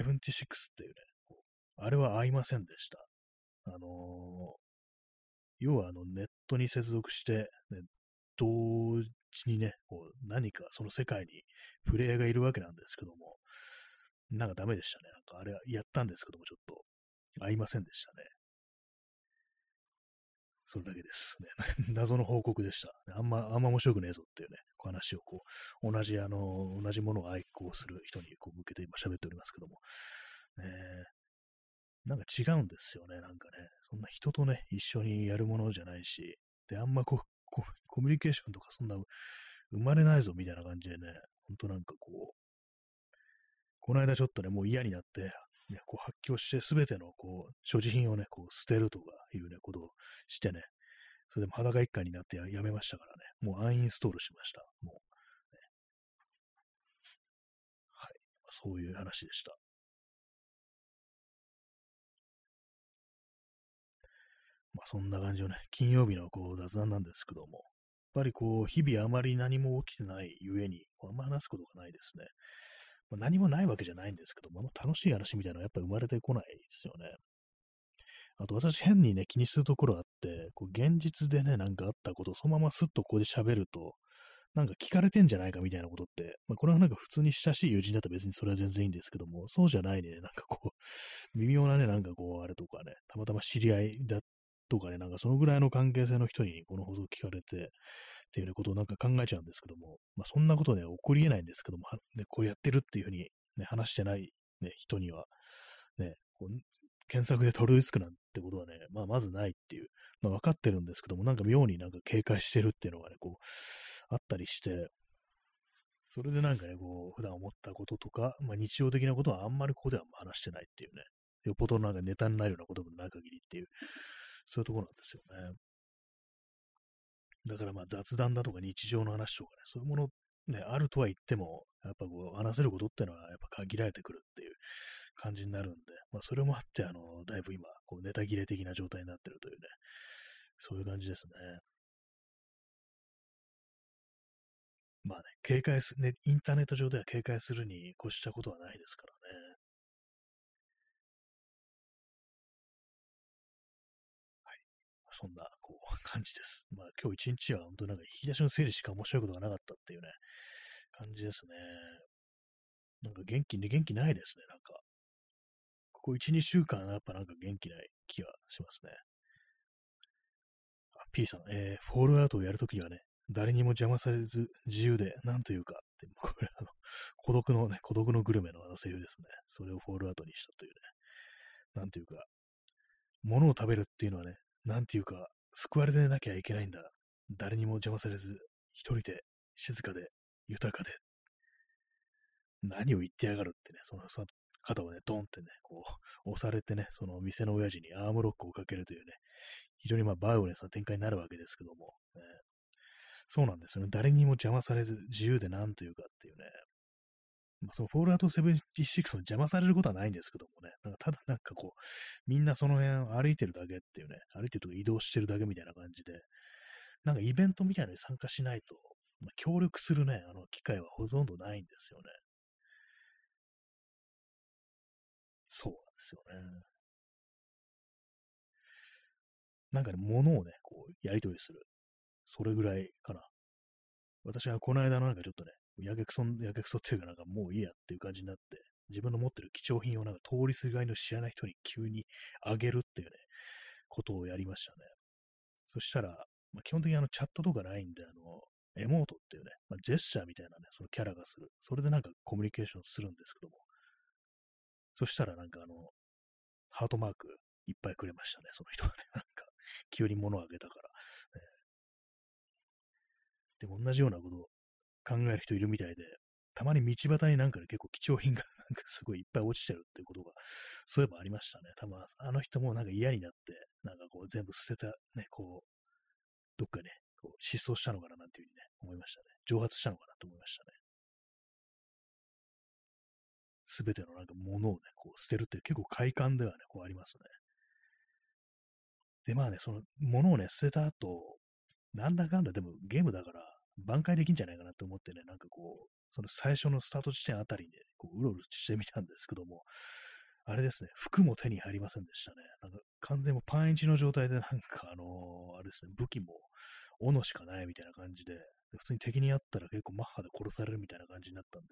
76っていうねう、あれは合いませんでした。あのー、要はあのネットに接続して、ね、同時にね、こう何かその世界にプレイヤーがいるわけなんですけども、なんかダメでしたね。なんかあれやったんですけども、ちょっと合いませんでしたね。それだけです。ね、[LAUGHS] 謎の報告でした。あんま、あんま面白くねえぞっていうね、お話をこう、同じ、あの、同じものを愛好する人にこう向けて今喋っておりますけども、ね、なんか違うんですよね、なんかね。そんな人とね、一緒にやるものじゃないし、で、あんまこう、コミュニケーションとかそんな生まれないぞみたいな感じでね、ほんとなんかこう、この間ちょっとね、もう嫌になって、ね、こう発狂してすべてのこう所持品をね、こう捨てるとかいうね、ことをしてね、それでも裸一貫になってやめましたからね、もうアンインストールしました。もう、ね、はい。そういう話でした。まあそんな感じのね、金曜日のこう雑談なんですけども、やっぱりこう、日々あまり何も起きてないゆえに、あんま話すことがないですね。まあ、何もないわけじゃないんですけども、楽しい話みたいなのはやっぱ生まれてこないですよね。あと私変にね、気にするところあって、こう現実でね、なんかあったことをそのまますっとここで喋ると、なんか聞かれてんじゃないかみたいなことって、まあ、これはなんか普通に親しい友人だったら別にそれは全然いいんですけども、そうじゃないね、なんかこう、[LAUGHS] 微妙なね、なんかこう、あれとかね、たまたま知り合いだとかね、なんかそのぐらいの関係性の人にこの放送聞かれて、っていうことをなんか考えちゃうんですけども、まあ、そんなことね、起こり得ないんですけども、ね、こうやってるっていうふうに、ね、話してない、ね、人には、ね、こう検索でたどり着くなんてことはね、まあ、まずないっていう、まあ、分かってるんですけども、なんか妙になんか警戒してるっていうのがね、こう、あったりして、それでなんかね、こう、普段思ったこととか、まあ、日常的なことはあんまりここでは話してないっていうね、よっぽどなんかネタになるようなこともない限りっていう、そういうところなんですよね。だからまあ雑談だとか日常の話とかね、そういうものね、あるとは言っても、やっぱこう話せることってのはやっぱ限られてくるっていう感じになるんで、まあそれもあって、あの、だいぶ今、こうネタ切れ的な状態になってるというね、そういう感じですね。まあね、警戒す、ね、インターネット上では警戒するに越したことはないですからそんな、こう、[LAUGHS] 感じです。まあ今日一日は本当なんか引き出しの整理しか面白いことがなかったっていうね、感じですね。なんか元気ね、元気ないですね、なんか。ここ1、2週間やっぱなんか元気ない気がしますね。あ、P さん、えー、フォールアウトをやるときはね、誰にも邪魔されず自由で、なんというか、って、[LAUGHS] これあの、孤独のね、孤独のグルメのあのセリフですね。それをフォールアウトにしたというね。なんていうか、物を食べるっていうのはね、なんていうか、救われてなきゃいけないんだ。誰にも邪魔されず、一人で、静かで、豊かで。何を言ってやがるってね、その、その肩をね、ドンってね、こう、押されてね、その店の親父にアームロックをかけるというね、非常にまあバイオレンスな展開になるわけですけども、ね、そうなんですよね。誰にも邪魔されず、自由でなんというかっていうね、まあ、そのフォールアウト76の邪魔されることはないんですけどもね、なんかただなんかこう、みんなその辺歩いてるだけっていうね、歩いてるとか移動してるだけみたいな感じで、なんかイベントみたいなのに参加しないと、まあ、協力するね、あの機会はほとんどないんですよね。そうなんですよね。なんかね、物をね、こう、やり取りする。それぐらいかな。私はこの間のなんかちょっとね、やけくそ、やけくそっていうかなんかもういいやっていう感じになって、自分の持ってる貴重品をなんか通りすがりの知らない人に急にあげるっていうね、ことをやりましたね。そしたら、まあ、基本的にあのチャットとかないんで、あの、エモートっていうね、まあ、ジェスチャーみたいなね、そのキャラがする。それでなんかコミュニケーションするんですけども。そしたらなんかあの、ハートマークいっぱいくれましたね、その人はね。[LAUGHS] なんか、急に物をあげたから。ね、でも同じようなことを考える人いるみたいで、たまに道端になんかね、結構貴重品が [LAUGHS] なんかすごいいっぱい落ちてるっていうことが、そういえばありましたね。多分あの人もなんか嫌になって、なんかこう全部捨てた、ね、こう、どっかね、こう失踪したのかななんていうふうにね、思いましたね。蒸発したのかなと思いましたね。すべてのなんか物をね、こう捨てるって結構快感ではね、こうありますね。で、まあね、その物をね、捨てた後、なんだかんだでもゲームだから挽回できんじゃないかなと思ってね、なんかこう、その最初のスタート地点あたりで、こう、うろうろしてみたんですけども、あれですね、服も手に入りませんでしたね。なんか完全もパンイチの状態で、なんかあのー、あれですね、武器も斧しかないみたいな感じで、普通に敵に会ったら結構マッハで殺されるみたいな感じになったんで、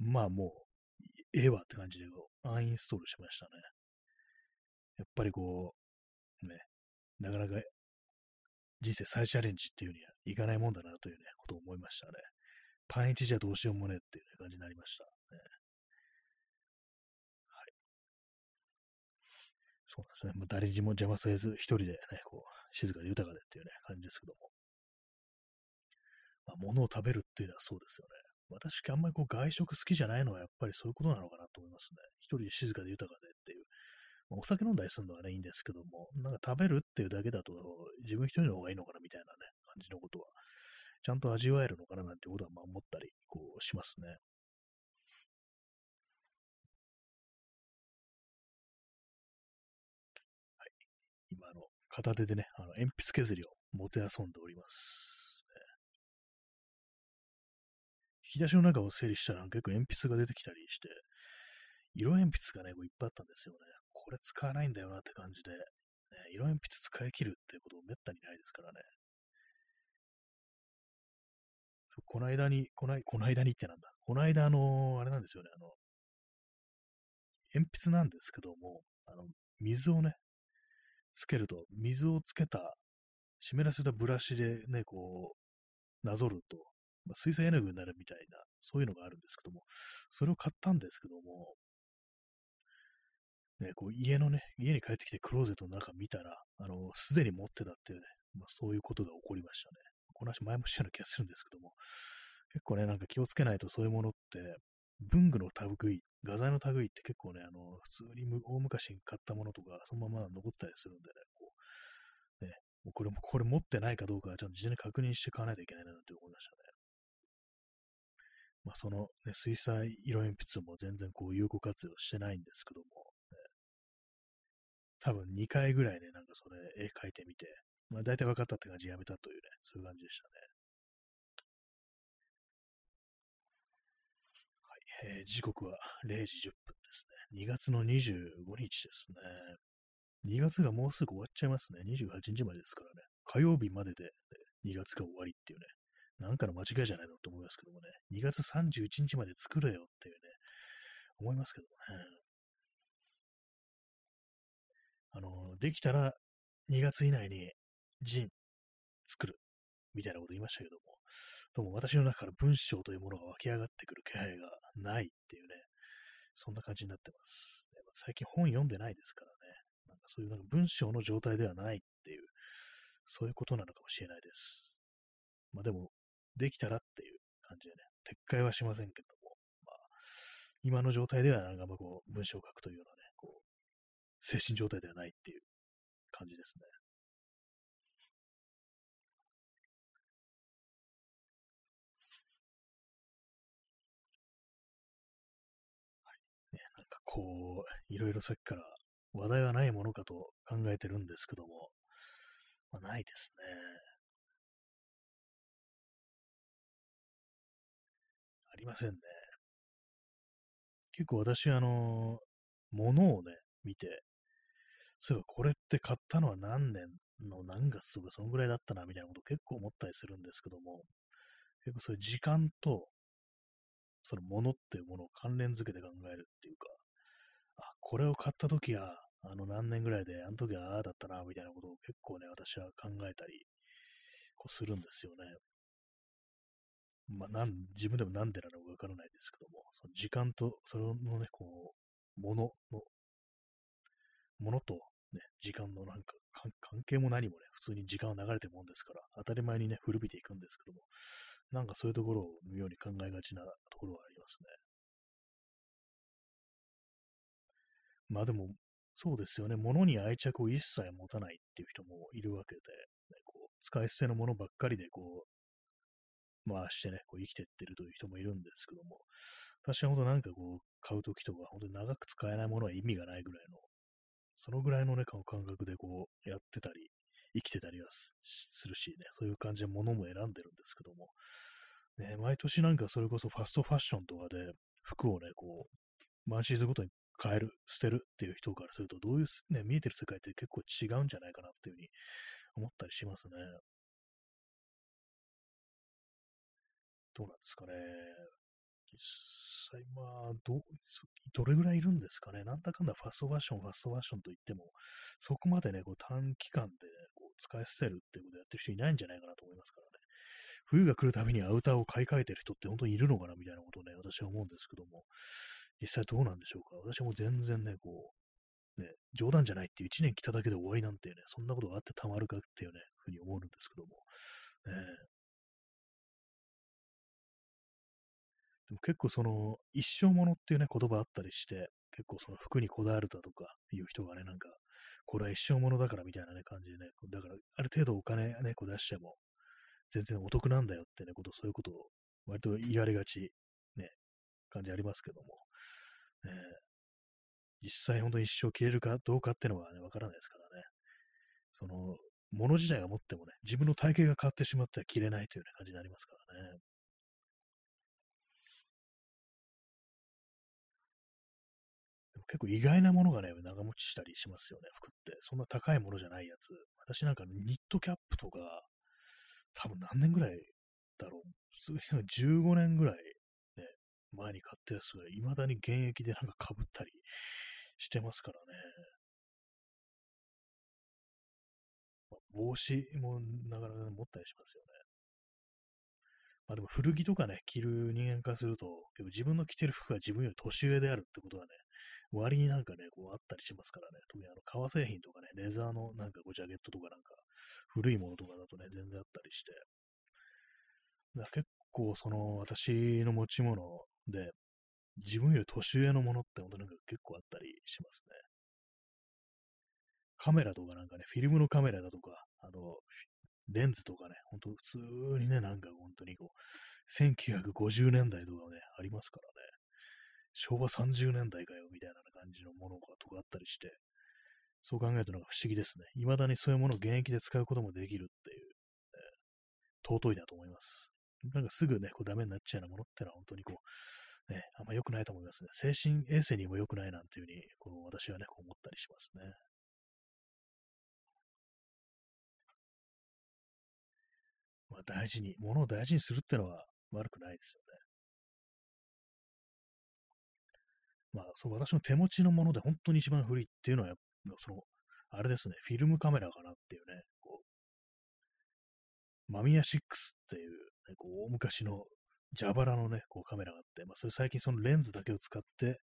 まあもう、ええわって感じでアンインストールしましたね。やっぱりこう、ね、なかなか人生再チャレンジっていうにはいかないもんだなというね、ことを思いましたね。パンイチじゃどうしようもねっていう、ね、感じになりました、ね。はい。そうなんですね。もう誰にも邪魔されず、一人でね、こう、静かで豊かでっていうね、感じですけども。まあ、物を食べるっていうのはそうですよね。私、あんまりこう外食好きじゃないのはやっぱりそういうことなのかなと思いますね。一人で静かで豊かでっていう。まあ、お酒飲んだりするのはね、いいんですけども、なんか食べるっていうだけだと自分一人の方がいいのかなみたいなね、感じのことは、ちゃんと味わえるのかななんてことはまあ思ったり、こうしますね。はい。今、あの、片手でね、あの鉛筆削りをもてあそんでおります。引き出しの中を整理したら結構鉛筆が出てきたりして、色鉛筆がね、こういっぱいあったんですよね。これ使わないんだよなって感じで、ね、色鉛筆使い切るっていうことめったにないですからね。そうこの間に、このこの間にってなんだ。この間、あのー、あれなんですよね、あの、鉛筆なんですけども、あの、水をね、つけると、水をつけた、湿らせたブラシでね、こう、なぞると、まあ、水彩絵の具になるみたいな、そういうのがあるんですけども、それを買ったんですけども、ね、こう家のね、家に帰ってきてクローゼットの中見たら、あの、すでに持ってたっていうね、まあ、そういうことが起こりましたね。この話前もしたような気がするんですけども、結構ね、なんか気をつけないとそういうものって、文具の類、画材の類って結構ね、あの、普通に大昔に買ったものとか、そのまま残ったりするんでね、こう、ね、これも、これ持ってないかどうかちゃんと事前に確認して買わないといけないなって思いましたね。まあ、その、ね、水彩色鉛筆も全然こう有効活用してないんですけども、多分2回ぐらいね、なんかそれ絵描いてみて、まあ大体分かったって感じでやめたというね、そういう感じでしたね。はい、えー、時刻は0時10分ですね。2月の25日ですね。2月がもうすぐ終わっちゃいますね。28日までですからね。火曜日までで、ね、2月が終わりっていうね。なんかの間違いじゃないのと思いますけどもね。2月31日まで作れよっていうね、思いますけどもね。あの、できたら2月以内にジン作るみたいなこと言いましたけども、どうも私の中から文章というものが湧き上がってくる気配がないっていうね、そんな感じになってます。最近本読んでないですからね。なんかそういうなんか文章の状態ではないっていう、そういうことなのかもしれないです。まあでも、できたらっていう感じでね、撤回はしませんけども、まあ、今の状態ではなんかまあこう、文章を書くというようなね、精神状態ではないっていう感じですね。はいね、なんかこう、いろいろさっきから話題はないものかと考えてるんですけども、まあ、ないですね。ありませんね。結構私、あの、物をね、見て、そういえばこれって買ったのは何年の何月とかそのぐらいだったなみたいなこと結構思ったりするんですけども、結構そういう時間とそのものっていうものを関連づけて考えるっていうか、あ、これを買った時は、あの何年ぐらいで、あの時はああだったな、みたいなことを結構ね、私は考えたり、こうするんですよね。まあ、なん、自分でもなんでなのかわからないですけども、その時間と、それのね、こう、ものの、ものと、ね、時間のなんか関係も何もね、普通に時間は流れてるもんですから、当たり前にね、古びていくんですけども、なんかそういうところを妙に考えがちなところはありますね。まあでも、そうですよね。物に愛着を一切持たないっていう人もいるわけで、ね、こう使い捨てのものばっかりでこう、回してね、こう生きてってるという人もいるんですけども、私は本当なんかこう、買うときとか、本当に長く使えないものは意味がないぐらいの、そのぐらいのね、感覚でこう、やってたり、生きてたりはするしね、そういう感じで物も選んでるんですけども、ね、毎年なんかそれこそファストファッションとかで服をね、こう、ワンシーズごとに変える、捨てるっていう人からすると、どういう、ね、見えてる世界って結構違うんじゃないかなっていうふうに思ったりしますね。どうなんですかね。実際、まあ、ど、どれぐらいいるんですかね。なんだかんだファストファッション、ファストファッションと言っても、そこまでね、こう短期間で、ねこう使い捨てるっていうことをやってる人いないんじゃないかなと思いますからね。冬が来るたびにアウターを買い替えてる人って本当にいるのかなみたいなことをね、私は思うんですけども、実際どうなんでしょうか。私も全然ね、こう、ね、冗談じゃないっていう1年来ただけで終わりなんてね、そんなことがあってたまるかっていうね、ふうに思うんですけども。ね、でも結構その、一生ものっていうね、言葉あったりして、結構その服にこだわるだとかいう人がね、なんか、これは一生ものだからみたいなね、感じでね、だから、ある程度お金ね、こう出しても、全然お得なんだよってね、こと、そういうことを割と言われがち、ね、感じありますけども、ね、実際本当に一生着れるかどうかっていうのはね、わからないですからね。その、もの自体が持ってもね、自分の体型が変わってしまっては着れないという、ね、感じになりますからね。結構意外なものがね、長持ちしたりしますよね、服って。そんな高いものじゃないやつ。私なんかニットキャップとか、多分何年ぐらいだろう。普通に15年ぐらいね前に買ったやつが未だに現役でなんか被ったりしてますからね。帽子もなかなか持ったりしますよね。まあでも古着とかね、着る人間からすると、結構自分の着てる服が自分より年上であるってことはね、割になんかね、こうあったりしますからね。特にあの革製品とかね、レザーのなんかこうジャケットとかなんか、古いものとかだとね、全然あったりして。だから結構その私の持ち物で、自分より年上のものって本当なんか結構あったりしますね。カメラとかなんかね、フィルムのカメラだとか、あの、レンズとかね、ほんと普通にね、なんか本当にこう、1950年代とかね、ありますからね、昭和30年代かよ、みたいな感じのものとかあったりして、そう考えるとなんか不思議ですね。未だにそういうものを現役で使うこともできるっていう、ね、尊いなと思います。なんかすぐね、こうダメになっちゃうようなものってのは本当にこう、ね、あんま良くないと思いますね。精神衛生にも良くないなんていうふうに、こう私はね、こう思ったりしますね。まあ大事に、物を大事にするってのは悪くないですよね。まあ、そ、私の手持ちのもので本当に一番古いっていうのは、その、あれですね、フィルムカメラかなっていうね、こう、マミヤ6っていうね、こう大昔の蛇腹のね、こうカメラがあって、まあ、それ最近そのレンズだけを使って、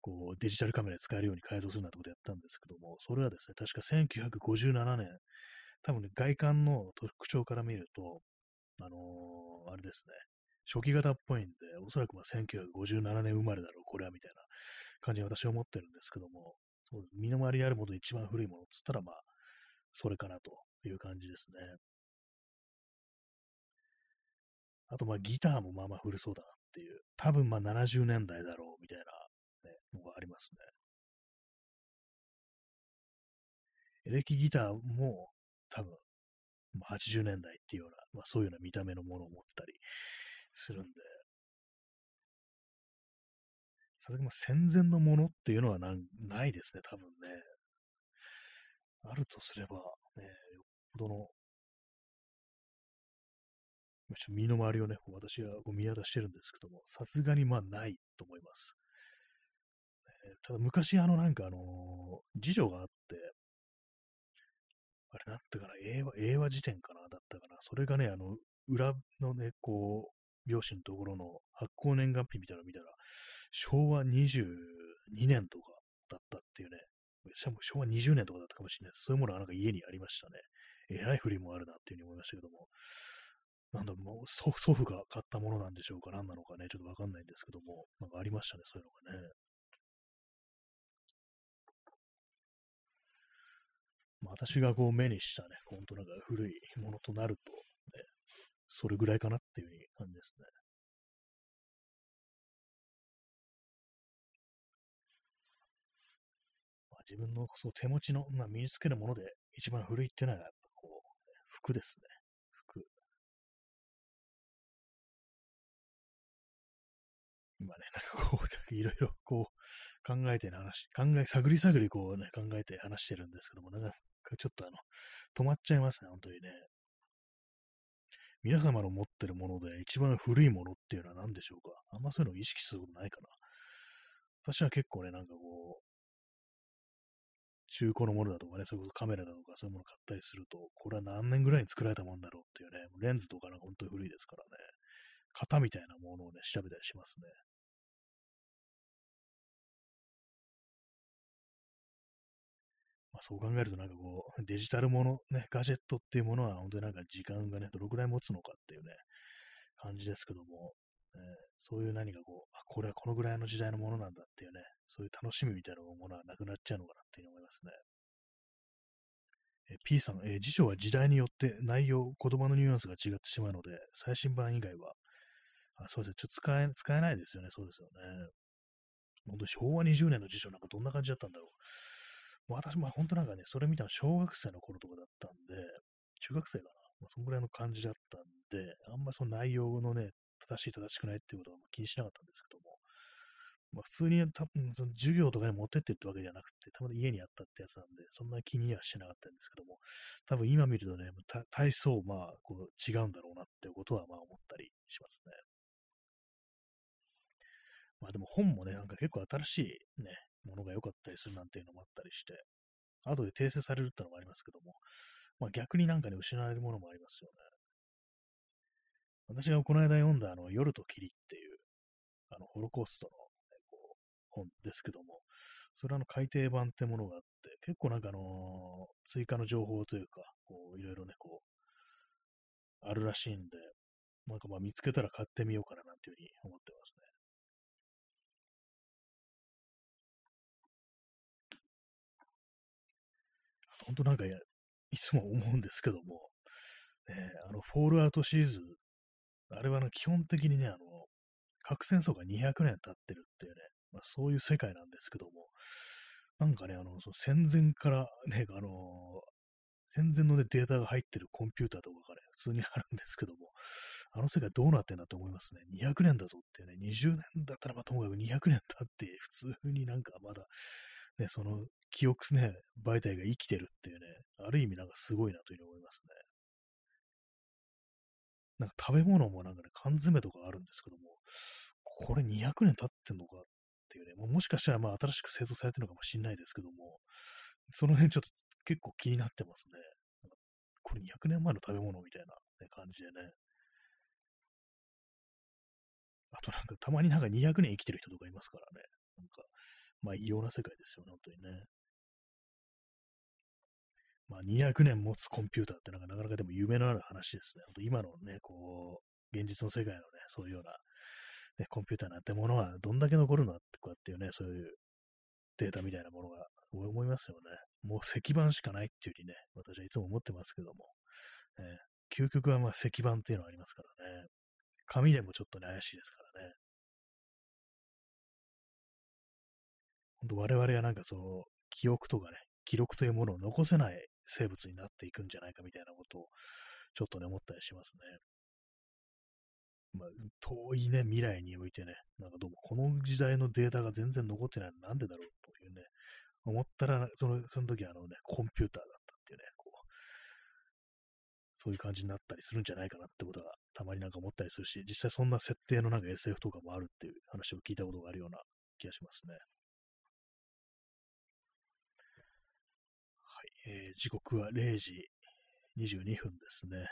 こうデジタルカメラで使えるように改造するなんてことやったんですけども、それはですね、確か1957年、多分ね、外観の特徴から見ると、あのー、あれですね、初期型っぽいんで、おそらくまあ1957年生まれだろう、これはみたいな感じに私は思ってるんですけども、そう身の回りにあるもので一番古いものっつったら、まあ、それかなという感じですね。あと、まあ、ギターもまあまあ古そうだなっていう、多分まあ70年代だろうみたいな、ね、のがありますね。エレキギターも多分、80年代っていうような、まあそういうような見た目のものを持ったりするんで、さすがに戦前のものっていうのはなないですね、多分ね。あるとすれば、ね、よっぽどの、身の回りをね、私がこう見渡してるんですけども、さすがにまあないと思います。ただ昔あのなんかあのー、辞書があって、あれなんてかな、英和、英和辞典かなだったかな。それがね、あの、裏のね、こうう、表紙のところの発行年月日みたいなの見たら、昭和22年とかだったっていうね、しかも昭和20年とかだったかもしれない。そういうものがなんか家にありましたね。えらい振りもあるなっていうふうに思いましたけども、なんだろう、もう祖父が買ったものなんでしょうか、何なのかね、ちょっとわかんないんですけども、なんかありましたね、そういうのがね。まあ、私がこう目にしたね、ほんとなんか古いものとなると、ね、それぐらいかなっていう感じですね。まあ、自分のそう手持ちの、まあ、身につけるもので一番古いっていうのは、こう、服ですね。服。今ね、なんかこう、いろいろこう、考えて話、考え、探り探りこうね、考えて話してるんですけども、なんかちょっとあの、止まっちゃいますね、本当にね。皆様の持ってるもので一番古いものっていうのは何でしょうか？あんまそういうのを意識することないかな。私は結構ね、なんかこう、中古のものだとかね、それこそカメラだとかそういうもの買ったりすると、これは何年ぐらいに作られたもんだろうっていうね、レンズとかなんか本当に古いですからね、型みたいなものをね、調べたりしますね。そう考えるとなんかこう、デジタルもの、ね、ガジェットっていうものは本当になんか時間がね、どのくらい持つのかっていうね、感じですけども、えー、そういう何かこう、あ、これはこのぐらいの時代のものなんだっていうね、そういう楽しみみたいなものはなくなっちゃうのかなっていうふうに思いますね。え P さん、えー、辞書は時代によって内容、言葉のニュアンスが違ってしまうので、最新版以外は、あそうですね、ちょっと使え、使えないですよね、そうですよね。本当昭和20年の辞書なんかどんな感じだったんだろう。私も本当なんかね、それ見たの小学生の頃とかだったんで、中学生かな。まあ、そんぐらいの感じだったんで、あんまりその内容のね、正しい正しくないっていうことは気にしなかったんですけども、まあ、普通に多分その授業とかに持ってってってわけじゃなくて、たまに家にあったってやつなんで、そんな気にはしてなかったんですけども、多分今見るとね、体操、まあ、こう違うんだろうなってことはまあ思ったりしますね。まあでも本もね、なんか結構新しいね、ものが良かったりするなんていうのもあったりして、後で訂正されるってのもありますけども、まあ逆になんかね、失われるものもありますよね。私がこの間読んだあの、夜と霧っていう、あの、ホロコーストの、ね、こう本ですけども、それはあの改訂版ってものがあって、結構なんかあのー、追加の情報というか、こう、いろいろね、こう、あるらしいんで、なんかまあ見つけたら買ってみようかななんていうふうに思ってますね。本当なんかいつも思うんですけども、ね、あの、フォールアウトシーズン、あれはあの基本的にね、あの、核戦争が200年経ってるっていうね、まあ、そういう世界なんですけども、なんかね、あの、その戦前からね、あの、戦前のね、データが入ってるコンピューターとかがね、普通にあるんですけども、あの世界どうなってんだって思いますね。200年だぞっていうね、20年だったらまあともかく200年経って、普通になんかまだ、ね、その記憶ね、媒体が生きてるっていうね、ある意味なんかすごいなというふうに思いますね。なんか食べ物もなんかね、缶詰とかあるんですけども、これ200年経ってんのかっていうね、もしかしたらまあ新しく製造されてるのかもしれないですけども、その辺ちょっと結構気になってますね。これ200年前の食べ物みたいな、ね、感じでね。あとなんか、たまになんか200年生きてる人とかいますからね。なんか、まあ異様な世界ですよね、本当にね。まあ200年持つコンピューターってなんかなかなかでも夢のある話ですね。本当今のね、こう、現実の世界のね、そういうような、ね、コンピューターなんてものはどんだけ残るのってこうやっていうね、そういうデータみたいなものが思いますよね。もう石板しかないっていうふうにね、私はいつも思ってますけども、えー、究極はまあ石板っていうのがありますからね。紙でもちょっとね、怪しいですからね。本当我々はなんかその、記憶とかね、記録というものを残せない生物になっていくんじゃないかみたいなことを、ちょっとね、思ったりしますね。まあ、遠いね、未来においてね、なんかどうもこの時代のデータが全然残ってないのなんでだろうというね、思ったら、その、その時あのね、コンピューターだったっていうね、こう、そういう感じになったりするんじゃないかなってことがたまになんか思ったりするし、実際そんな設定のなんか SF とかもあるっていう話を聞いたことがあるような気がしますね。はい、えー、時刻は0時22分ですね。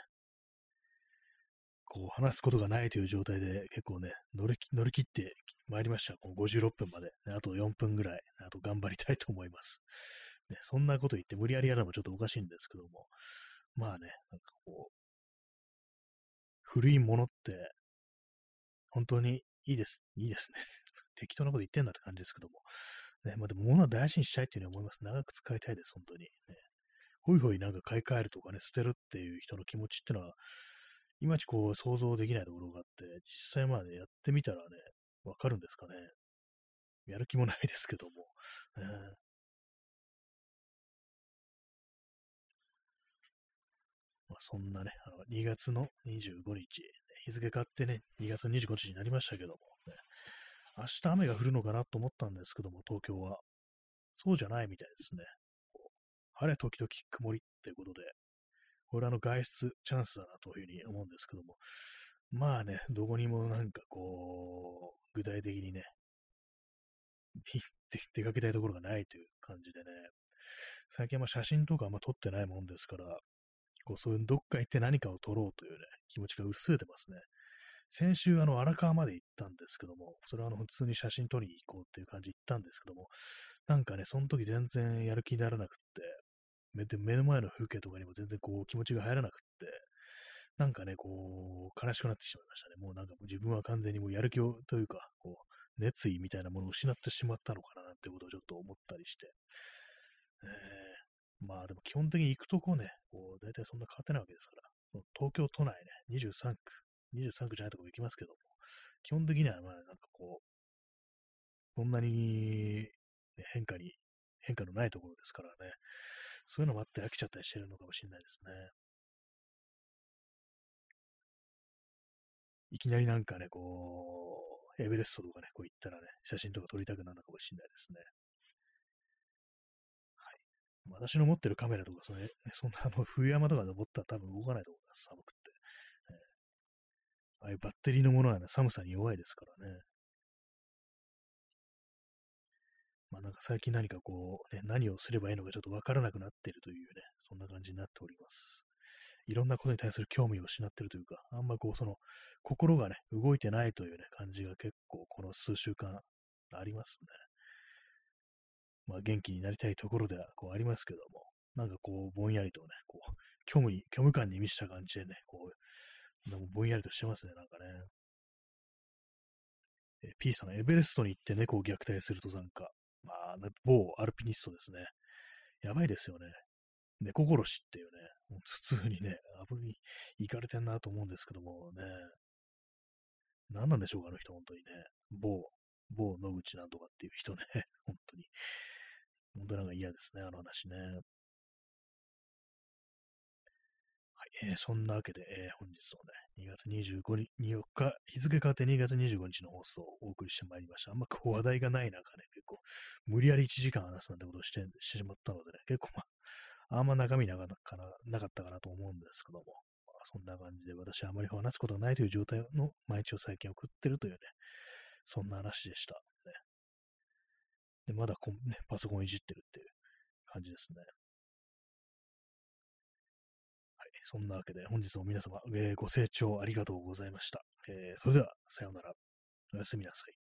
こう話すことがないという状態で結構ね、乗り乗り切ってまいりました。この56分まで。あと4分ぐらい、あと頑張りたいと思います。ね、そんなこと言って無理やりやるのもちょっとおかしいんですけども、まあね、なんかこう、古いものって、本当にいいです。いいですね。適当なこと言ってんだって感じですけども。ね、まあでも物は大事にしたいっていうふうに思います。長く使いたいです、本当に。ね、ほいほいなんか買い替えるとかね、捨てるっていう人の気持ちっていうのは、いまいちこう想像できないところがあって、実際まあね、やってみたらね、わかるんですかね。やる気もない [LAUGHS] ですけども。ね、まあ、そんなね、あの2月の25日、日付変わってね、2月25日になりましたけども、明日雨が降るのかなと思ったんですけども、東京は。そうじゃないみたいですね。晴れ時々曇りってことで、これはあの外出チャンスだなというふうに思うんですけども、まあね、どこにもなんかこう、具体的にね、出かけたいところがないという感じでね、最近は写真とかあんま撮ってないもんですから、こうそういうどっか行って何かを撮ろうというね、気持ちが薄れてますね。先週、あの、荒川まで行ったんですけども、それはあの、普通に写真撮りに行こうっていう感じで行ったんですけども、なんかね、その時全然やる気にならなくって、目で目の前の風景とかにも全然こう気持ちが入らなくって、なんかね、こう、悲しくなってしまいましたね。もうなんか自分は完全にもうやる気をというか、こう、熱意みたいなものを失ってしまったのかななんてことをちょっと思ったりして。えー、まあでも基本的に行くとこね、こう、大体そんな変わってないわけですから、東京都内ね、23区、23区じゃないとこ行きますけども、基本的にはまあなんかこう、そんなに、変化に、変化のないところですからね、そういうのもあって飽きちゃったりしてるのかもしれないですね。いきなりなんかね、こう、エベレストとかね、こう行ったらね、写真とか撮りたくなるのかもしれないですね。はい。私の持ってるカメラとか、それ、そんなあの冬山とか登ったら多分動かないと思います、寒くて。あバッテリーのものはね、寒さに弱いですからね。まあなんか最近何かこう、ね、何をすればいいのかちょっとわからなくなっているというね、そんな感じになっております。いろんなことに対する興味を失ってるというか、あんまこう、その、心がね、動いてないというね、感じが結構この数週間ありますね。まあ元気になりたいところではこうありますけども、なんかこう、ぼんやりとね、こう、虚無に、虚無感に満ちた感じでね、こう、なんかぼんやりとしてますね、なんかね。え P さん、エベレストに行って猫を虐待する登山家。まあ、某アルピニストですね。やばいですよね。猫殺しっていうね、普通にね、危に行かれてんなと思うんですけどもね、何なんでしょうか、あの人、本当にね。某、某野口なんとかっていう人ね、[LAUGHS] 本当に。本当なんか嫌ですね、あの話ね。えー、そんなわけで、えー、本日のね、2月25日、4日、日付変わって2月25日の放送をお送りしてまいりました。あんまこう話題がない中ね、結構、無理やり1時間話すなんてことをしてしてしまったのでね、結構まあ、あんま中身なかったかななかったかなと思うんですけども、まあ、そんな感じで私はあまり話すことがないという状態の毎日を最近送ってるというね、そんな話でした。ね、でまだこ、ね、パソコンいじってるっていう感じですね。そんなわけで本日も皆様、えー、ご清聴ありがとうございました。えー、それでは、さようなら。おやすみなさい。